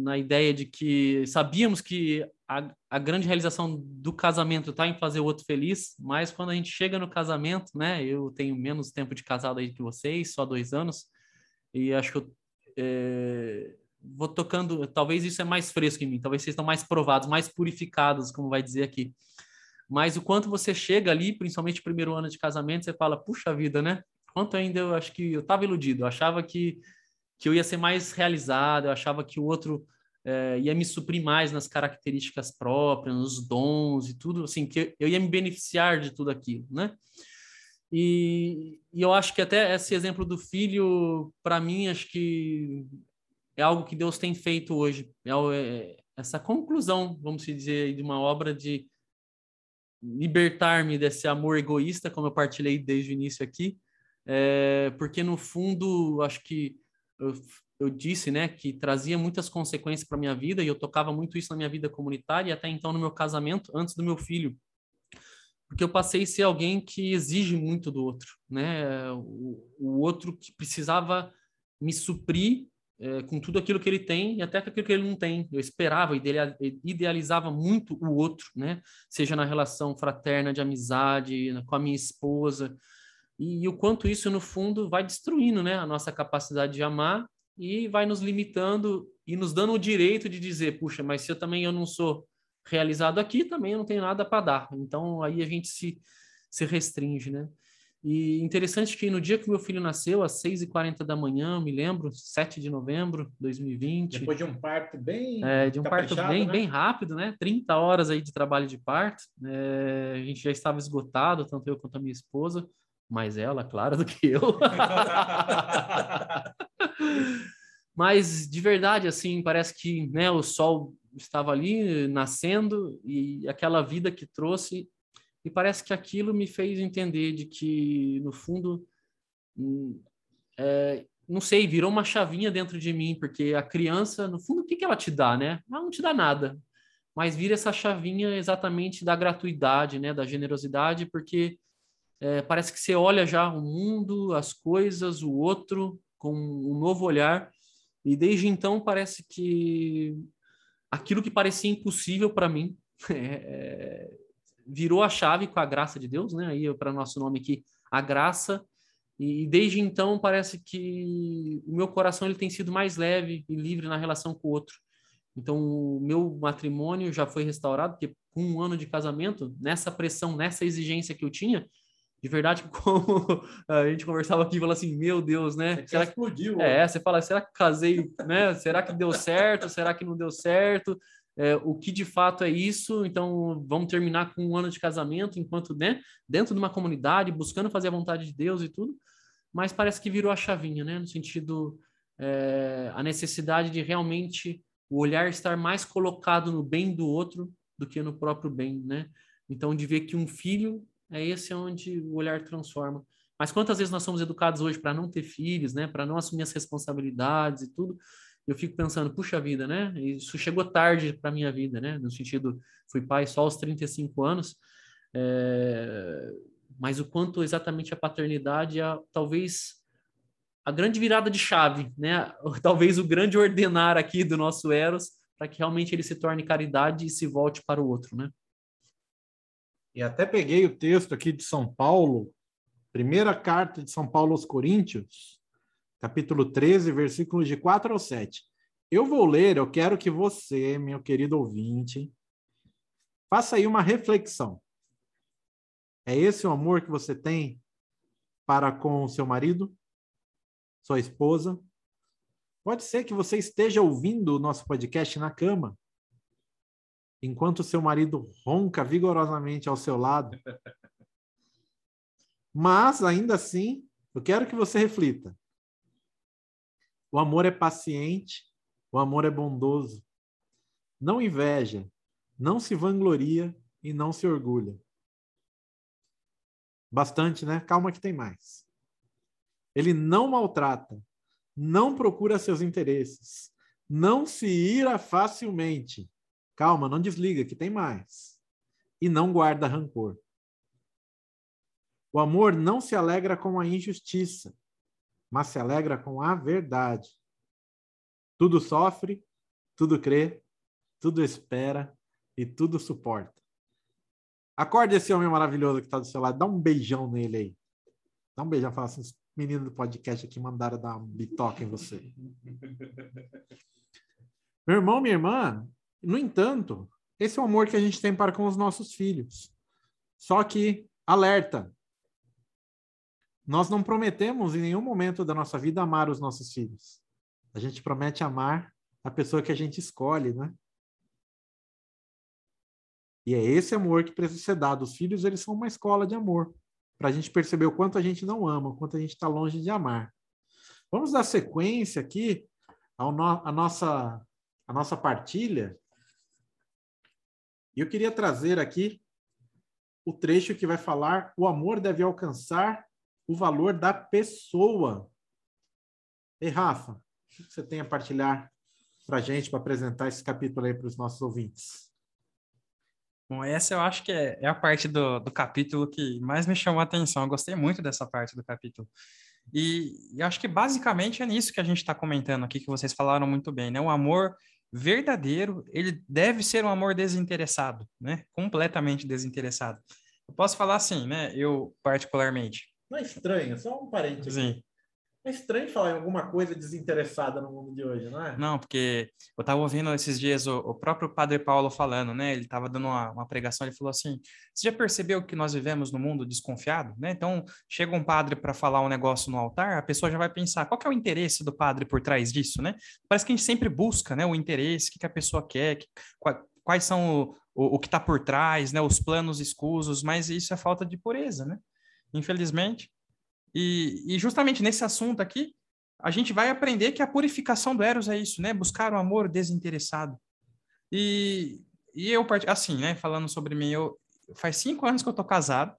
na ideia de que sabíamos que a, a grande realização do casamento está em fazer o outro feliz, mas quando a gente chega no casamento, né? Eu tenho menos tempo de casado aí que vocês, só dois anos, e acho que eu é, vou tocando. Talvez isso é mais fresco em mim, talvez vocês estão mais provados, mais purificados, como vai dizer aqui. Mas o quanto você chega ali, principalmente primeiro ano de casamento, você fala, puxa vida, né? Quanto ainda eu acho que eu estava iludido, eu achava que que eu ia ser mais realizado, eu achava que o outro é, ia me suprir mais nas características próprias, nos dons e tudo, assim, que eu ia me beneficiar de tudo aquilo, né? E, e eu acho que até esse exemplo do filho, para mim, acho que é algo que Deus tem feito hoje. É, é essa conclusão, vamos dizer, de uma obra de libertar-me desse amor egoísta, como eu partilhei desde o início aqui, é, porque no fundo, acho que eu, eu disse, né, que trazia muitas consequências para minha vida e eu tocava muito isso na minha vida comunitária e até então no meu casamento antes do meu filho, porque eu passei a ser alguém que exige muito do outro, né, o, o outro que precisava me suprir é, com tudo aquilo que ele tem e até com aquilo que ele não tem. Eu esperava, idealizava muito o outro, né? Seja na relação fraterna, de amizade, com a minha esposa, e, e, o quanto isso, no fundo, vai destruindo né, a nossa capacidade de amar e vai nos limitando e nos dando o direito de dizer, puxa, mas se eu também eu não sou realizado aqui, também eu não tenho nada para dar. Então, aí a gente se, se restringe, né? E interessante que no dia que meu filho nasceu, às 6h40 da manhã, me lembro, 7 de novembro de 2020. Depois de um parto bem. É, de um parto bem, né? bem rápido, né? 30 horas aí de trabalho de parto. É, a gente já estava esgotado, tanto eu quanto a minha esposa mais ela, claro, do que eu. Mas de verdade, assim, parece que né, o sol estava ali nascendo e aquela vida que trouxe, e parece que aquilo me fez entender de que, no fundo, hum, é, não sei, virou uma chavinha dentro de mim, porque a criança, no fundo, o que, que ela te dá, né? Ela não te dá nada, mas vira essa chavinha exatamente da gratuidade, né? Da generosidade, porque é, parece que você olha já o mundo, as coisas, o outro, com um novo olhar, e desde então parece que aquilo que parecia impossível para mim é, virou a chave com a graça de Deus, né? Aí para nosso nome aqui, a graça. E desde então parece que o meu coração ele tem sido mais leve e livre na relação com o outro. Então o meu matrimônio já foi restaurado porque com um ano de casamento, nessa pressão, nessa exigência que eu tinha, de verdade, como a gente conversava aqui, falou assim, meu Deus, né? Você será que explodiu? É, você fala, será que casei, né? Será que deu certo? Será que não deu certo? é, o que de fato é isso. Então, vamos terminar com um ano de casamento, enquanto né, dentro de uma comunidade, buscando fazer a vontade de Deus e tudo. Mas parece que virou a chavinha, né? No sentido, é, a necessidade de realmente o olhar estar mais colocado no bem do outro do que no próprio bem, né? Então, de ver que um filho é esse onde o olhar transforma. Mas quantas vezes nós somos educados hoje para não ter filhos, né? Para não assumir as responsabilidades e tudo eu fico pensando, puxa vida, né? Isso chegou tarde para minha vida, né? No sentido, fui pai só aos 35 anos, é... mas o quanto exatamente a paternidade é talvez a grande virada de chave, né? Talvez o grande ordenar aqui do nosso Eros para que realmente ele se torne caridade e se volte para o outro, né? E até peguei o texto aqui de São Paulo, primeira carta de São Paulo aos Coríntios, capítulo 13, versículos de 4 ao 7. Eu vou ler, eu quero que você, meu querido ouvinte, faça aí uma reflexão. É esse o amor que você tem para com seu marido, sua esposa? Pode ser que você esteja ouvindo o nosso podcast na cama, enquanto seu marido ronca vigorosamente ao seu lado. Mas, ainda assim, eu quero que você reflita. O amor é paciente, o amor é bondoso. Não inveja, não se vangloria e não se orgulha. Bastante, né? Calma que tem mais. Ele não maltrata, não procura seus interesses, não se ira facilmente. Calma, não desliga que tem mais. E não guarda rancor. O amor não se alegra com a injustiça, mas se alegra com a verdade. Tudo sofre, tudo crê, tudo espera e tudo suporta. Acorde esse homem maravilhoso que está do seu lado, dá um beijão nele aí. Dá um beijão, fala assim, os meninos do podcast aqui mandaram dar um bitoca em você. Meu irmão, minha irmã, no entanto, esse é o amor que a gente tem para com os nossos filhos. Só que, alerta, nós não prometemos em nenhum momento da nossa vida amar os nossos filhos. A gente promete amar a pessoa que a gente escolhe, né? E é esse amor que precisa ser dado. Os filhos, eles são uma escola de amor, para a gente perceber o quanto a gente não ama, o quanto a gente está longe de amar. Vamos dar sequência aqui à no, nossa, a nossa partilha. E eu queria trazer aqui o trecho que vai falar: o amor deve alcançar o valor da pessoa. Ei, Rafa, o que você tem a partilhar para a gente, para apresentar esse capítulo aí para os nossos ouvintes? Bom, essa eu acho que é, é a parte do, do capítulo que mais me chamou a atenção. Eu gostei muito dessa parte do capítulo. E, e acho que basicamente é nisso que a gente está comentando aqui, que vocês falaram muito bem, né? O amor verdadeiro, ele deve ser um amor desinteressado, né? Completamente desinteressado. Eu posso falar assim, né? Eu, particularmente, não é estranho, só um parênteses. Sim. É estranho falar em alguma coisa desinteressada no mundo de hoje, não é? Não, porque eu estava ouvindo esses dias o, o, próprio Padre Paulo falando, né? Ele estava dando uma, uma, pregação, ele falou assim: Você já percebeu que nós vivemos no mundo desconfiado, né? Então, chega um padre para falar um negócio no altar, a pessoa já vai pensar: qual é o interesse do padre por trás disso, né? Parece que a gente sempre busca, né? O interesse, o que, que a pessoa quer, que, quais são o, o, o que está por trás, né? Os planos escusos, mas isso é falta de pureza, né? infelizmente. E, e, justamente nesse assunto aqui, a gente vai aprender que a purificação do Eros é isso, né? Buscar o amor desinteressado. E, e eu, assim, né? Falando sobre mim, eu, faz cinco anos que eu tô casado.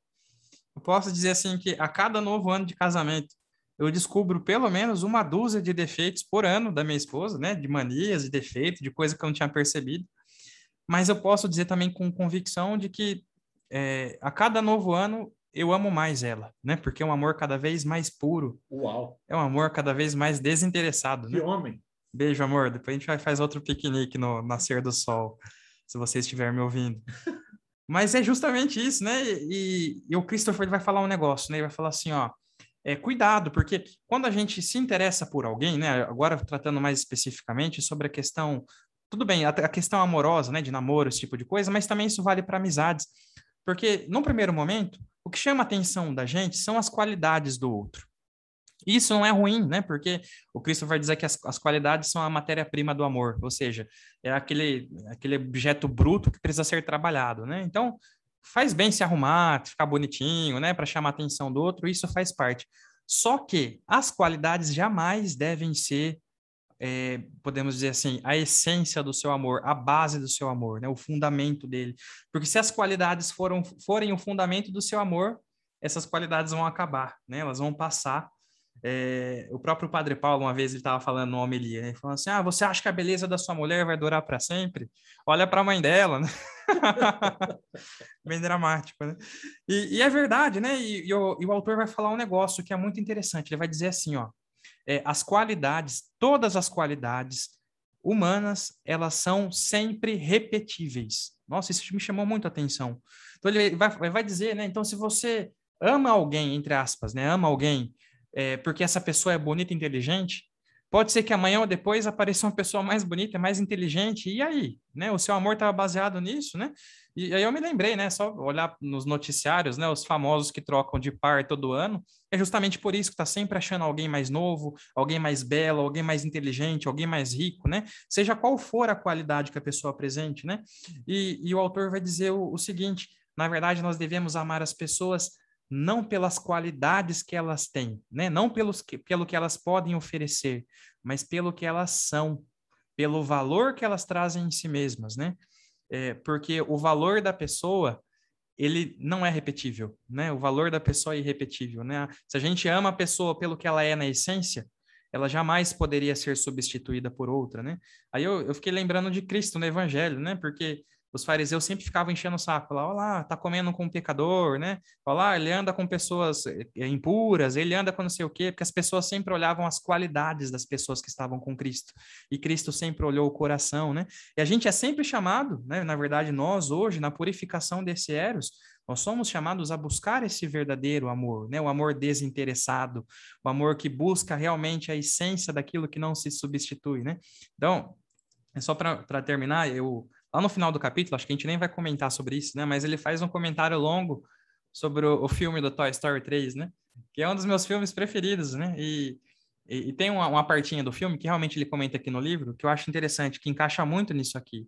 Eu posso dizer assim que a cada novo ano de casamento, eu descubro pelo menos uma dúzia de defeitos por ano da minha esposa, né? De manias, de defeitos, de coisa que eu não tinha percebido. Mas eu posso dizer também com convicção de que é, a cada novo ano eu amo mais ela, né? Porque é um amor cada vez mais puro. Uau! É um amor cada vez mais desinteressado. Que né? homem! Beijo, amor. Depois a gente vai faz outro piquenique no nascer do sol, se você estiver me ouvindo. Mas é justamente isso, né? E, e o Christopher vai falar um negócio, né? Ele vai falar assim, ó, é, cuidado, porque quando a gente se interessa por alguém, né? Agora tratando mais especificamente sobre a questão, tudo bem, a, a questão amorosa, né? De namoro, esse tipo de coisa, mas também isso vale para amizades. Porque, num primeiro momento, o que chama a atenção da gente são as qualidades do outro. Isso não é ruim, né? Porque o Cristo vai dizer que as, as qualidades são a matéria-prima do amor, ou seja, é aquele, aquele objeto bruto que precisa ser trabalhado, né? Então, faz bem se arrumar, ficar bonitinho, né? Para chamar a atenção do outro, isso faz parte. Só que as qualidades jamais devem ser é, podemos dizer assim, a essência do seu amor, a base do seu amor, né? o fundamento dele. Porque se as qualidades foram, forem o fundamento do seu amor, essas qualidades vão acabar, né? elas vão passar. É, o próprio Padre Paulo, uma vez, ele estava falando no homilia, né? falando assim, ah, você acha que a beleza da sua mulher vai durar para sempre? Olha para a mãe dela, né? Bem dramático, né? E, e, é verdade, né? E, e, o, e o autor vai falar um negócio que é muito interessante. Ele vai dizer assim, ó, é, as qualidades, todas as qualidades humanas, elas são sempre repetíveis. Nossa, isso me chamou muito a atenção. Então ele vai, vai dizer, né? Então, se você ama alguém, entre aspas, né? Ama alguém é, porque essa pessoa é bonita e inteligente, pode ser que amanhã ou depois apareça uma pessoa mais bonita, mais inteligente, e aí? Né? O seu amor estava baseado nisso, né? E aí eu me lembrei, né? Só olhar nos noticiários, né? Os famosos que trocam de par todo ano. É justamente por isso que está sempre achando alguém mais novo, alguém mais belo, alguém mais inteligente, alguém mais rico, né? Seja qual for a qualidade que a pessoa apresente, né? E, e o autor vai dizer o, o seguinte: na verdade, nós devemos amar as pessoas não pelas qualidades que elas têm, né? Não pelos que, pelo que elas podem oferecer, mas pelo que elas são, pelo valor que elas trazem em si mesmas, né? É, porque o valor da pessoa ele não é repetível, né? O valor da pessoa é irrepetível, né? Se a gente ama a pessoa pelo que ela é na essência, ela jamais poderia ser substituída por outra, né? Aí eu, eu fiquei lembrando de Cristo no Evangelho, né? Porque os fariseus sempre ficavam enchendo o saco lá, olha lá, tá comendo com um pecador, né? Olha lá, ele anda com pessoas eh, eh, impuras, ele anda com não sei o quê, porque as pessoas sempre olhavam as qualidades das pessoas que estavam com Cristo. E Cristo sempre olhou o coração, né? E a gente é sempre chamado, né? Na verdade, nós hoje, na purificação desse Eros, nós somos chamados a buscar esse verdadeiro amor, né? O amor desinteressado, o amor que busca realmente a essência daquilo que não se substitui, né? Então, é só para terminar, eu Lá no final do capítulo, acho que a gente nem vai comentar sobre isso, né? Mas ele faz um comentário longo sobre o, o filme do Toy Story 3, né? Que é um dos meus filmes preferidos, né? E, e, e tem uma, uma partinha do filme que realmente ele comenta aqui no livro, que eu acho interessante, que encaixa muito nisso aqui.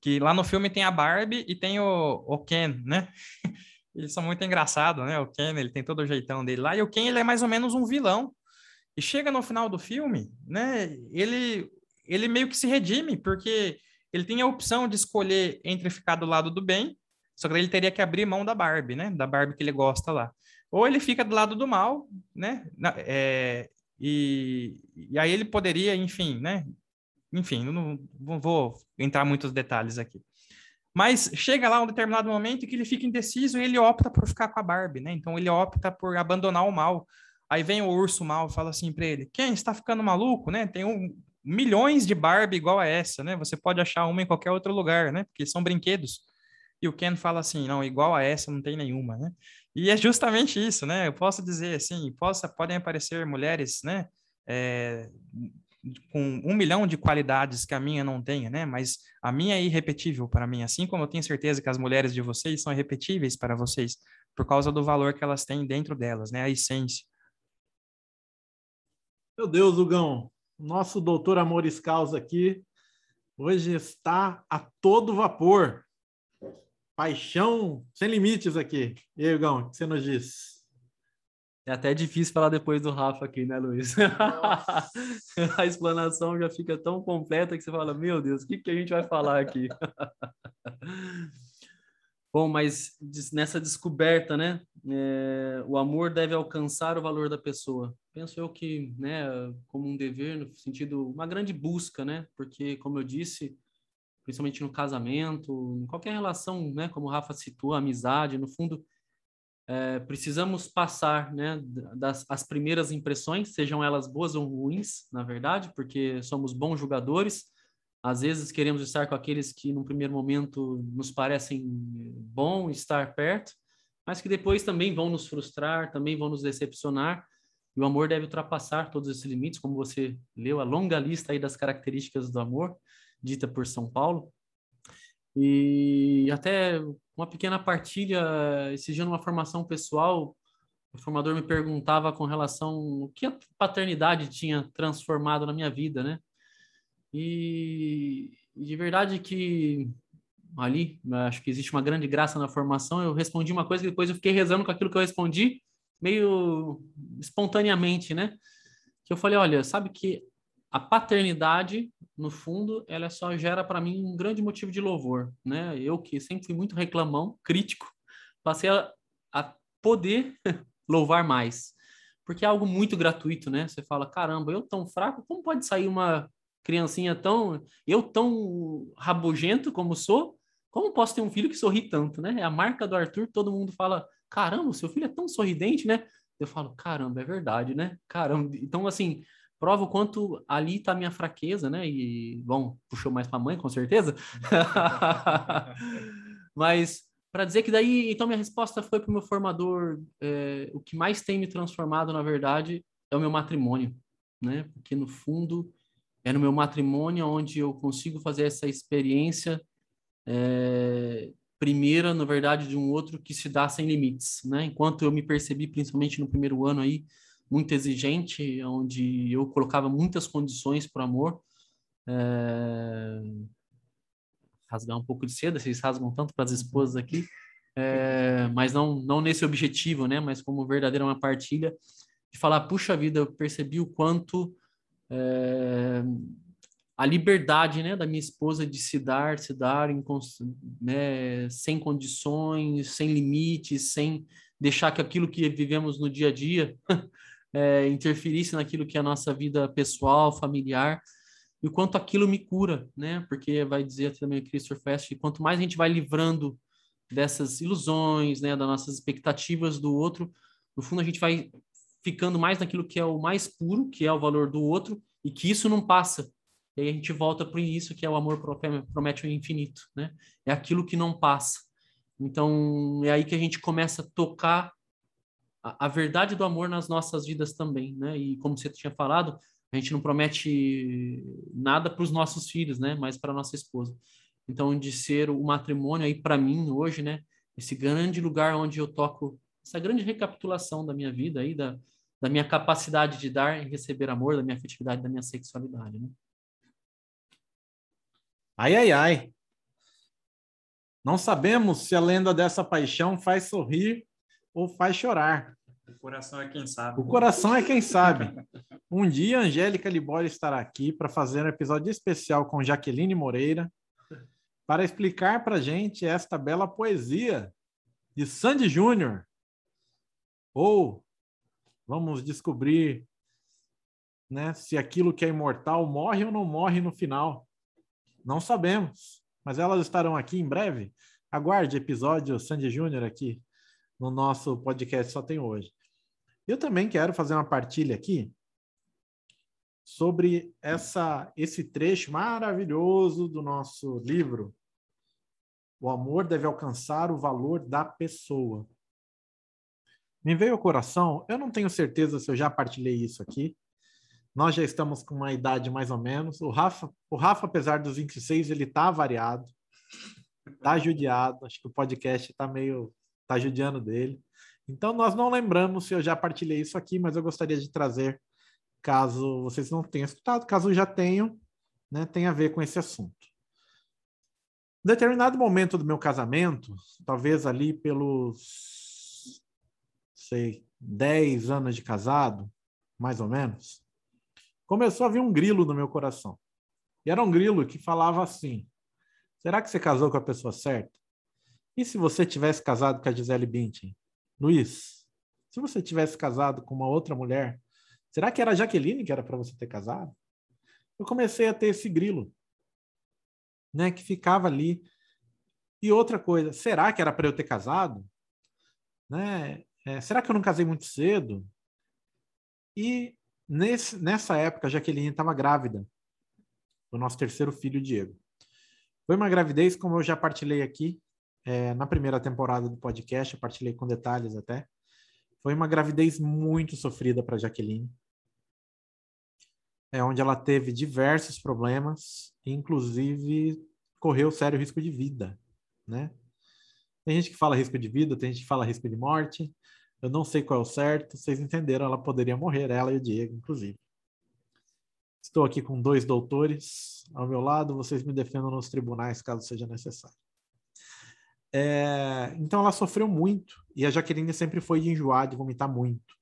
Que lá no filme tem a Barbie e tem o, o Ken, né? Eles são muito engraçados, né? O Ken, ele tem todo o jeitão dele lá. E o Ken, ele é mais ou menos um vilão. E chega no final do filme, né? Ele, ele meio que se redime, porque ele tem a opção de escolher entre ficar do lado do bem, só que ele teria que abrir mão da Barbie, né? Da Barbie que ele gosta lá. Ou ele fica do lado do mal, né? É, e, e aí ele poderia, enfim, né? Enfim, não, não vou entrar muitos detalhes aqui. Mas chega lá um determinado momento que ele fica indeciso e ele opta por ficar com a Barbie, né? Então ele opta por abandonar o mal. Aí vem o urso mal fala assim para ele: Quem está ficando maluco, né? Tem um, milhões de Barbie igual a essa, né? Você pode achar uma em qualquer outro lugar, né? Porque são brinquedos. E o Ken fala assim, não, igual a essa não tem nenhuma, né? E é justamente isso, né? Eu posso dizer assim, possa, podem aparecer mulheres, né? É, com um milhão de qualidades que a minha não tenha, né? Mas a minha é irrepetível para mim, assim como eu tenho certeza que as mulheres de vocês são irrepetíveis para vocês, por causa do valor que elas têm dentro delas, né? A essência. Meu Deus, Hugão, nosso doutor Amores Causa aqui hoje está a todo vapor. Paixão sem limites aqui. E aí, Gão, o que você nos diz? É até difícil falar depois do Rafa aqui, né, Luiz? a explanação já fica tão completa que você fala, meu Deus, o que, que a gente vai falar aqui? Bom, mas nessa descoberta, né, é, o amor deve alcançar o valor da pessoa. Penso eu que, né, como um dever, no sentido, uma grande busca, né, porque, como eu disse, principalmente no casamento, em qualquer relação, né, como o Rafa citou, amizade, no fundo, é, precisamos passar, né, das as primeiras impressões, sejam elas boas ou ruins, na verdade, porque somos bons jogadores, às vezes queremos estar com aqueles que, num primeiro momento, nos parecem bom estar perto, mas que depois também vão nos frustrar, também vão nos decepcionar. E o amor deve ultrapassar todos esses limites, como você leu a longa lista aí das características do amor, dita por São Paulo. E até uma pequena partilha, esse dia numa formação pessoal, o formador me perguntava com relação o que a paternidade tinha transformado na minha vida, né? E, de verdade que ali, acho que existe uma grande graça na formação. Eu respondi uma coisa que depois eu fiquei rezando com aquilo que eu respondi, meio espontaneamente, né? Que eu falei, olha, sabe que a paternidade, no fundo, ela só gera para mim um grande motivo de louvor, né? Eu que sempre fui muito reclamão, crítico, passei a, a poder louvar mais. Porque é algo muito gratuito, né? Você fala, caramba, eu tão fraco, como pode sair uma criancinha tão. Eu tão rabugento como sou, como posso ter um filho que sorri tanto, né? É a marca do Arthur, todo mundo fala: caramba, seu filho é tão sorridente, né? Eu falo: caramba, é verdade, né? Caramba. Então, assim, prova o quanto ali está a minha fraqueza, né? E, bom, puxou mais para a mãe, com certeza. Mas para dizer que daí, então minha resposta foi para o meu formador, é, o que mais tem me transformado, na verdade, é o meu matrimônio, né? Porque no fundo é no meu matrimônio onde eu consigo fazer essa experiência é, primeira, na verdade, de um outro que se dá sem limites, né? Enquanto eu me percebi, principalmente no primeiro ano aí, muito exigente, onde eu colocava muitas condições para o amor, é... rasgar um pouco de seda, vocês rasgam tanto para as esposas aqui, é... mas não não nesse objetivo, né? Mas como verdadeira uma partilha de falar, puxa vida, eu percebi o quanto é, a liberdade né, da minha esposa de se dar, se dar em, né, sem condições, sem limites, sem deixar que aquilo que vivemos no dia a dia é, interferisse naquilo que é a nossa vida pessoal, familiar, e o quanto aquilo me cura, né? Porque vai dizer também o Christopher Fest que quanto mais a gente vai livrando dessas ilusões, né, das nossas expectativas do outro, no fundo a gente vai ficando mais naquilo que é o mais puro, que é o valor do outro, e que isso não passa. E aí a gente volta para isso que é o amor promete o infinito, né? É aquilo que não passa. Então, é aí que a gente começa a tocar a, a verdade do amor nas nossas vidas também, né? E como você tinha falado, a gente não promete nada para os nossos filhos, né? Mas para nossa esposa. Então, de ser o matrimônio aí para mim hoje, né? Esse grande lugar onde eu toco essa grande recapitulação da minha vida aí, da, da minha capacidade de dar e receber amor, da minha afetividade, da minha sexualidade, né? Ai, ai, ai. Não sabemos se a lenda dessa paixão faz sorrir ou faz chorar. O coração é quem sabe. O coração é quem sabe. Um dia, Angélica Libório estará aqui para fazer um episódio especial com Jaqueline Moreira para explicar para gente esta bela poesia de Sandy Júnior, ou vamos descobrir né, se aquilo que é imortal morre ou não morre no final. Não sabemos, mas elas estarão aqui em breve. Aguarde episódio Sandy Júnior aqui no nosso podcast Só Tem Hoje. Eu também quero fazer uma partilha aqui sobre essa esse trecho maravilhoso do nosso livro. O amor deve alcançar o valor da pessoa. Me veio ao coração, eu não tenho certeza se eu já partilhei isso aqui. Nós já estamos com uma idade mais ou menos. O Rafa, o Rafa apesar dos 26, ele tá variado, tá judiado. Acho que o podcast tá meio tá judiando dele. Então nós não lembramos se eu já partilhei isso aqui, mas eu gostaria de trazer caso vocês não tenham escutado, caso já tenham, né, tem a ver com esse assunto. Em determinado momento do meu casamento, talvez ali pelos sei, 10 anos de casado, mais ou menos, começou a vir um grilo no meu coração. E era um grilo que falava assim: será que você casou com a pessoa certa? E se você tivesse casado com a Gisele Bündchen? Luiz, se você tivesse casado com uma outra mulher, será que era a Jaqueline que era para você ter casado? Eu comecei a ter esse grilo, né, que ficava ali. E outra coisa, será que era para eu ter casado? Né? É, será que eu não casei muito cedo? E nesse, nessa época, a Jaqueline estava grávida do nosso terceiro filho, Diego. Foi uma gravidez, como eu já partilhei aqui é, na primeira temporada do podcast, eu partilhei com detalhes até. Foi uma gravidez muito sofrida para Jaqueline. É onde ela teve diversos problemas, inclusive correu sério risco de vida, né? Tem gente que fala risco de vida, tem gente que fala risco de morte. Eu não sei qual é o certo. Vocês entenderam? Ela poderia morrer, ela e o Diego, inclusive. Estou aqui com dois doutores ao meu lado. Vocês me defendam nos tribunais, caso seja necessário. É, então ela sofreu muito e a Jaqueline sempre foi de enjoar, de vomitar muito.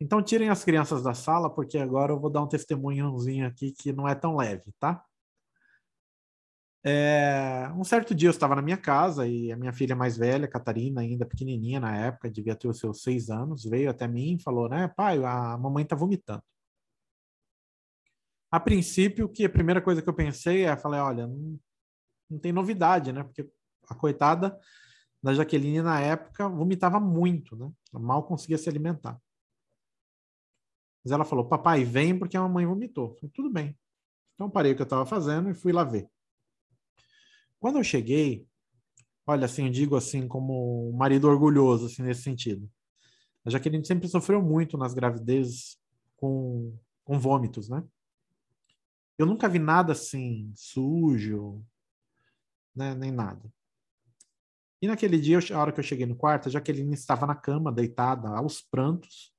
Então tirem as crianças da sala, porque agora eu vou dar um testemunhozinho aqui que não é tão leve, tá? É, um certo dia eu estava na minha casa e a minha filha mais velha, Catarina, ainda pequenininha na época, devia ter os seus seis anos, veio até mim e falou, né, pai, a mamãe está vomitando. A princípio, que a primeira coisa que eu pensei é, falei, olha, não, não tem novidade, né, porque a coitada da Jaqueline na época vomitava muito, né, ela mal conseguia se alimentar. Mas ela falou, papai, vem porque a mamãe vomitou. falei, tudo bem. Então parei o que eu estava fazendo e fui lá ver. Quando eu cheguei, olha, assim, eu digo assim como um marido orgulhoso, assim, nesse sentido. A Jaqueline sempre sofreu muito nas gravidezes com, com vômitos, né? Eu nunca vi nada assim, sujo, né? nem nada. E naquele dia, a hora que eu cheguei no quarto, a Jaqueline estava na cama, deitada, aos prantos,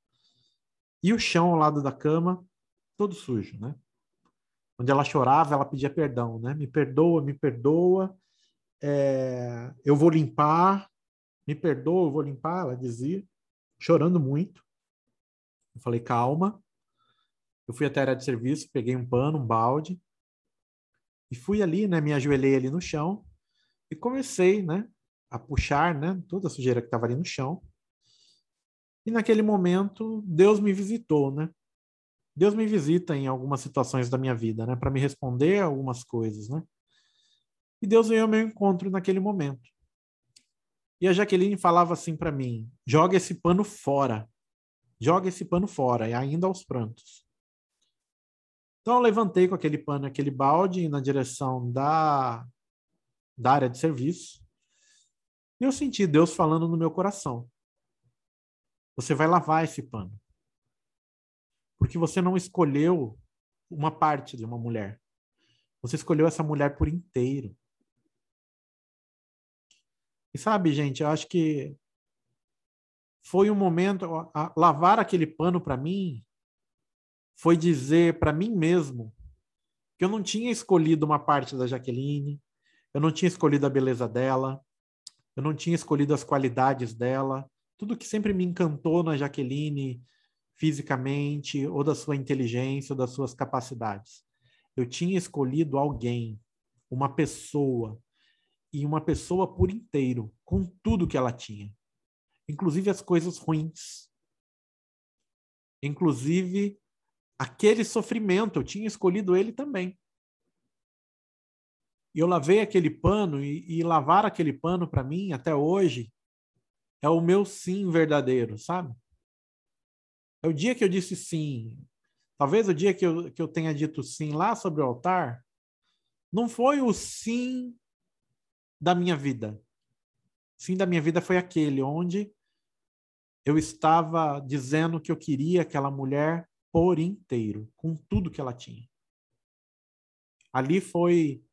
e o chão ao lado da cama, todo sujo, né? Onde ela chorava, ela pedia perdão, né? Me perdoa, me perdoa, é, eu vou limpar, me perdoa, eu vou limpar, ela dizia, chorando muito. Eu falei, calma. Eu fui até a área de serviço, peguei um pano, um balde, e fui ali, né? Me ajoelhei ali no chão e comecei, né? A puxar, né? Toda a sujeira que estava ali no chão. E naquele momento, Deus me visitou, né? Deus me visita em algumas situações da minha vida, né, para me responder algumas coisas, né? E Deus veio ao meu encontro naquele momento. E a Jaqueline falava assim para mim: joga esse pano fora. Joga esse pano fora, e ainda aos prantos. Então eu levantei com aquele pano, aquele balde na direção da, da área de serviço. E eu senti Deus falando no meu coração: Você vai lavar esse pano. Porque você não escolheu uma parte de uma mulher. Você escolheu essa mulher por inteiro. E sabe, gente, eu acho que foi um momento a, lavar aquele pano para mim foi dizer para mim mesmo que eu não tinha escolhido uma parte da Jaqueline, eu não tinha escolhido a beleza dela, eu não tinha escolhido as qualidades dela, tudo que sempre me encantou na Jaqueline, fisicamente, ou da sua inteligência, ou das suas capacidades. Eu tinha escolhido alguém, uma pessoa, e uma pessoa por inteiro, com tudo que ela tinha, inclusive as coisas ruins. Inclusive aquele sofrimento, eu tinha escolhido ele também. E eu lavei aquele pano, e, e lavar aquele pano para mim, até hoje, é o meu sim verdadeiro, sabe? É o dia que eu disse sim. Talvez o dia que eu, que eu tenha dito sim lá sobre o altar, não foi o sim da minha vida. O sim da minha vida foi aquele onde eu estava dizendo que eu queria aquela mulher por inteiro, com tudo que ela tinha. Ali foi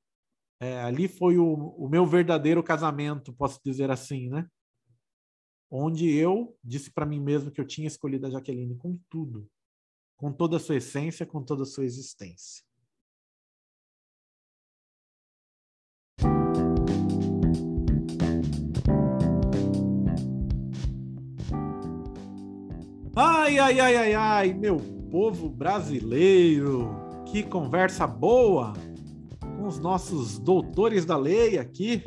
é, ali foi o, o meu verdadeiro casamento, posso dizer assim, né? Onde eu disse para mim mesmo que eu tinha escolhido a Jaqueline com tudo, com toda a sua essência, com toda a sua existência. Ai, ai, ai, ai, ai, meu povo brasileiro, que conversa boa com os nossos doutores da lei aqui.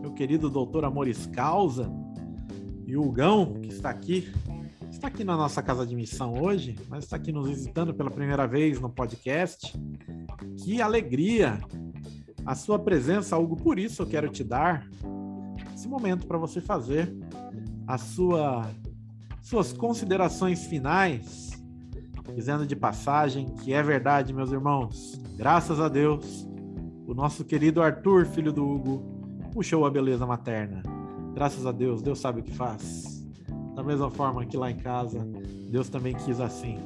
meu querido doutor Amores Causa, e o Gão, que está aqui, está aqui na nossa casa de missão hoje, mas está aqui nos visitando pela primeira vez no podcast. Que alegria! A sua presença, Hugo, por isso eu quero te dar esse momento para você fazer a sua suas considerações finais, dizendo de passagem que é verdade, meus irmãos. Graças a Deus, o nosso querido Arthur, filho do Hugo, puxou a beleza materna. Graças a Deus, Deus sabe o que faz. Da mesma forma que lá em casa, Deus também quis assim.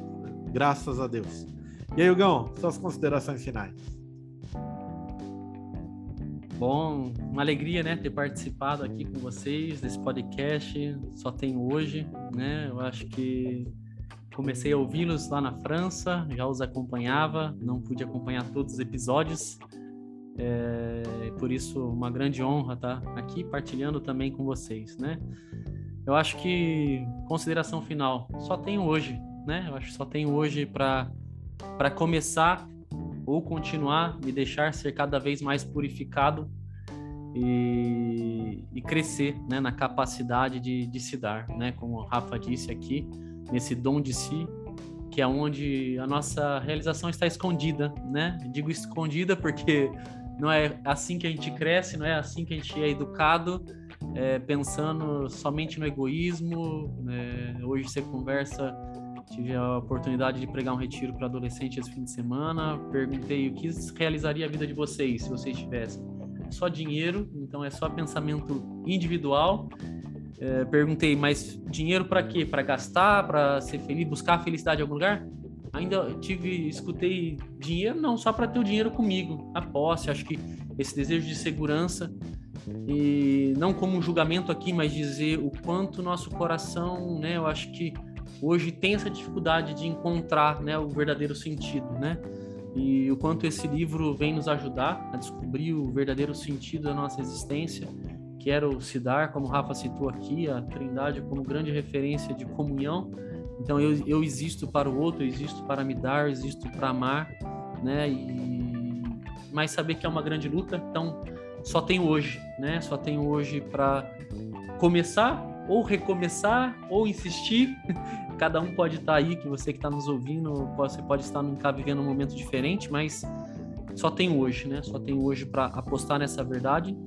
Graças a Deus. E aí, Hugão, suas considerações finais. Bom, uma alegria, né, ter participado aqui com vocês desse podcast. Só tenho hoje, né? Eu acho que comecei a ouvi-los lá na França, já os acompanhava, não pude acompanhar todos os episódios. É, por isso, uma grande honra estar aqui partilhando também com vocês, né? Eu acho que consideração final, só tenho hoje, né? Eu acho que só tenho hoje para para começar ou continuar, me deixar ser cada vez mais purificado e, e crescer né, na capacidade de, de se dar, né? Como o Rafa disse aqui, nesse dom de si, que é onde a nossa realização está escondida, né? Digo escondida porque não é assim que a gente cresce, não é assim que a gente é educado, é, pensando somente no egoísmo. Né? Hoje você conversa Tive a oportunidade de pregar um retiro para adolescentes esse fim de semana. Perguntei o que realizaria a vida de vocês se vocês tivessem. Só dinheiro, então é só pensamento individual. É, perguntei, mas dinheiro para quê? Para gastar, para ser feliz, buscar a felicidade em algum lugar? Ainda tive, escutei dinheiro, não, só para ter o dinheiro comigo, a posse. Acho que esse desejo de segurança e não como um julgamento aqui, mas dizer o quanto nosso coração, né? Eu acho que hoje tem essa dificuldade de encontrar né, o verdadeiro sentido, né? E o quanto esse livro vem nos ajudar a descobrir o verdadeiro sentido da nossa existência, que era o se dar, como o Rafa citou aqui, a Trindade como grande referência de comunhão. Então eu, eu existo para o outro, eu existo para me dar, eu existo para amar, né? E mas saber que é uma grande luta, então só tenho hoje, né? Só tenho hoje para começar ou recomeçar ou insistir. Cada um pode estar aí, que você que está nos ouvindo, você pode estar num vivendo um momento diferente, mas só tem hoje, né? Só tem hoje para apostar nessa verdade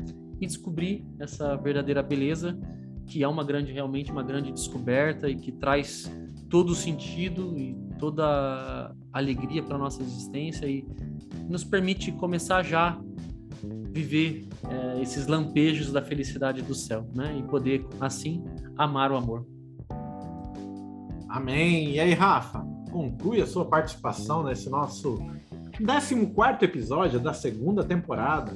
e descobrir essa verdadeira beleza, que é uma grande, realmente uma grande descoberta e que traz todo o sentido e toda alegria para nossa existência e nos permite começar já viver é, esses lampejos da felicidade do céu, né? E poder, assim, amar o amor. Amém. E aí, Rafa, conclui a sua participação nesse nosso 14 episódio da segunda temporada.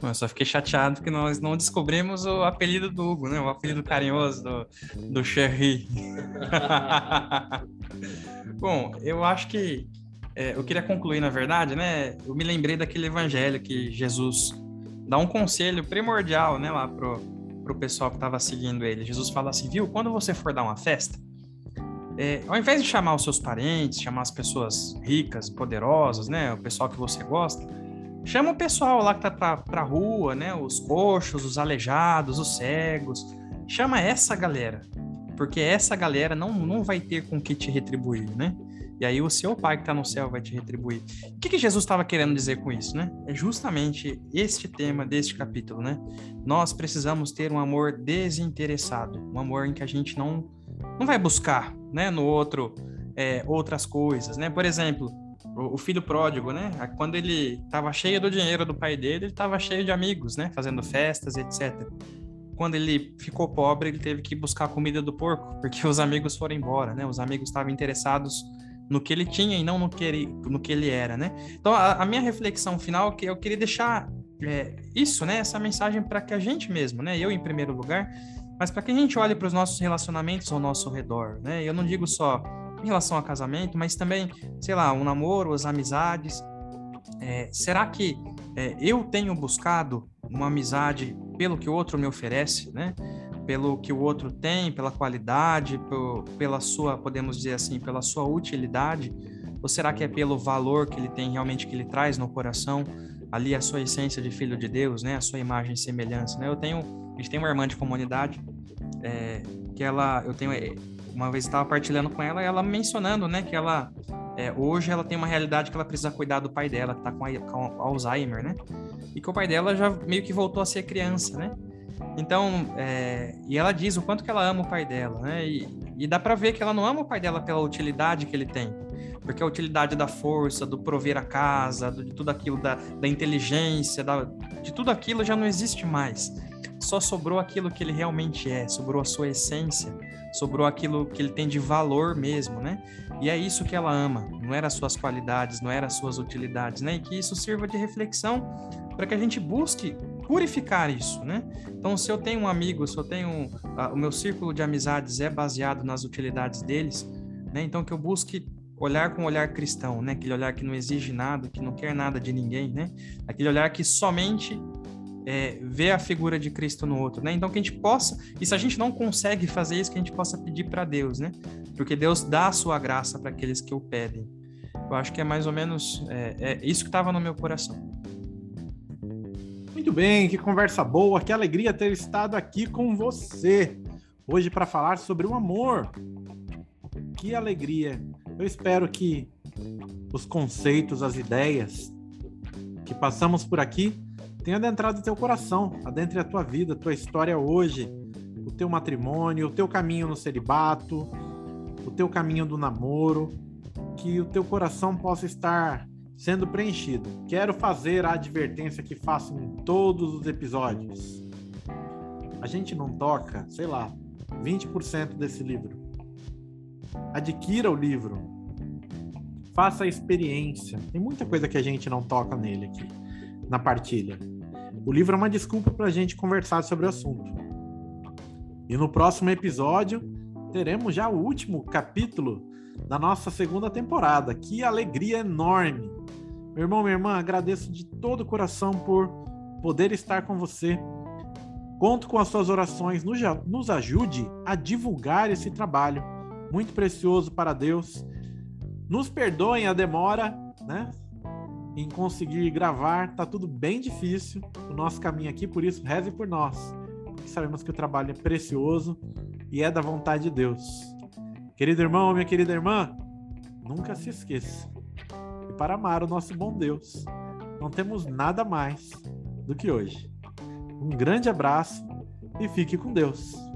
Eu só fiquei chateado que nós não descobrimos o apelido do Hugo, né? O apelido carinhoso do, do Cherry. Bom, eu acho que é, eu queria concluir, na verdade, né? Eu me lembrei daquele evangelho que Jesus dá um conselho primordial, né, lá pro, pro pessoal que estava seguindo ele. Jesus fala assim, viu? Quando você for dar uma festa, é, ao invés de chamar os seus parentes, chamar as pessoas ricas, poderosas, né, o pessoal que você gosta, chama o pessoal lá que tá pra, pra rua, né, os coxos, os aleijados, os cegos. Chama essa galera, porque essa galera não, não vai ter com que te retribuir, né? E aí o seu pai que está no céu vai te retribuir. O que, que Jesus estava querendo dizer com isso, né? É justamente este tema deste capítulo, né? Nós precisamos ter um amor desinteressado, um amor em que a gente não não vai buscar, né, no outro é, outras coisas, né? Por exemplo, o, filho pródigo, né? Quando ele estava cheio do dinheiro do pai dele, ele estava cheio de amigos, né? Fazendo festas, etc quando ele ficou pobre, ele teve que buscar a comida do porco, porque os amigos foram embora, né? Os amigos estavam interessados no que ele tinha e não no que ele, no que ele era, né? Então, a, a minha reflexão final que eu queria deixar é, isso, né? Essa mensagem para que a gente mesmo, né? Eu em primeiro lugar, mas para que a gente olhe para os nossos relacionamentos ao nosso redor, né? Eu não digo só em relação ao casamento, mas também, sei lá, o um namoro, as amizades. É, será que é, eu tenho buscado uma amizade pelo que o outro me oferece, né? pelo que o outro tem, pela qualidade, pela sua, podemos dizer assim, pela sua utilidade? Ou será que é pelo valor que ele tem realmente, que ele traz no coração? ali a sua essência de filho de Deus, né? A sua imagem e semelhança, né? Eu tenho, a gente tem uma irmã de comunidade é, que ela, eu tenho, é, uma vez estava partilhando com ela, ela mencionando, né, que ela é, hoje ela tem uma realidade que ela precisa cuidar do pai dela, que está com, com, Alzheimer, né? E que o pai dela já meio que voltou a ser criança, né? Então, é, e ela diz o quanto que ela ama o pai dela, né? E, e dá para ver que ela não ama o pai dela pela utilidade que ele tem, porque a utilidade da força, do prover a casa, de tudo aquilo, da, da inteligência, da, de tudo aquilo já não existe mais. Só sobrou aquilo que ele realmente é, sobrou a sua essência, sobrou aquilo que ele tem de valor mesmo, né? E é isso que ela ama, não era suas qualidades, não era suas utilidades, né? E que isso sirva de reflexão para que a gente busque purificar isso, né? Então, se eu tenho um amigo, se eu tenho uh, o meu círculo de amizades é baseado nas utilidades deles, né? Então que eu busque olhar com olhar cristão, né? Aquele olhar que não exige nada, que não quer nada de ninguém, né? Aquele olhar que somente é, vê a figura de Cristo no outro, né? Então que a gente possa, e se a gente não consegue fazer isso, que a gente possa pedir para Deus, né? Porque Deus dá a sua graça para aqueles que o pedem. Eu acho que é mais ou menos é, é isso que estava no meu coração. Muito bem, que conversa boa, que alegria ter estado aqui com você hoje para falar sobre o amor. Que alegria! Eu espero que os conceitos, as ideias que passamos por aqui tenha adentrado o teu coração, adentre a tua vida, a tua história hoje, o teu matrimônio, o teu caminho no celibato, o teu caminho do namoro, que o teu coração possa estar sendo preenchido. Quero fazer a advertência que faço em todos os episódios. A gente não toca, sei lá, 20% desse livro. Adquira o livro. Faça a experiência. Tem muita coisa que a gente não toca nele aqui, na partilha. O livro é uma desculpa para a gente conversar sobre o assunto. E no próximo episódio teremos já o último capítulo da nossa segunda temporada. Que alegria enorme! Meu irmão, minha irmã, agradeço de todo o coração por poder estar com você. Conto com as suas orações, nos ajude a divulgar esse trabalho muito precioso para Deus. Nos perdoem a demora, né? Em conseguir gravar. Tá tudo bem difícil o nosso caminho aqui, por isso reze por nós, porque sabemos que o trabalho é precioso e é da vontade de Deus. Querido irmão, minha querida irmã, nunca se esqueça que para amar o nosso bom Deus, não temos nada mais do que hoje. Um grande abraço e fique com Deus.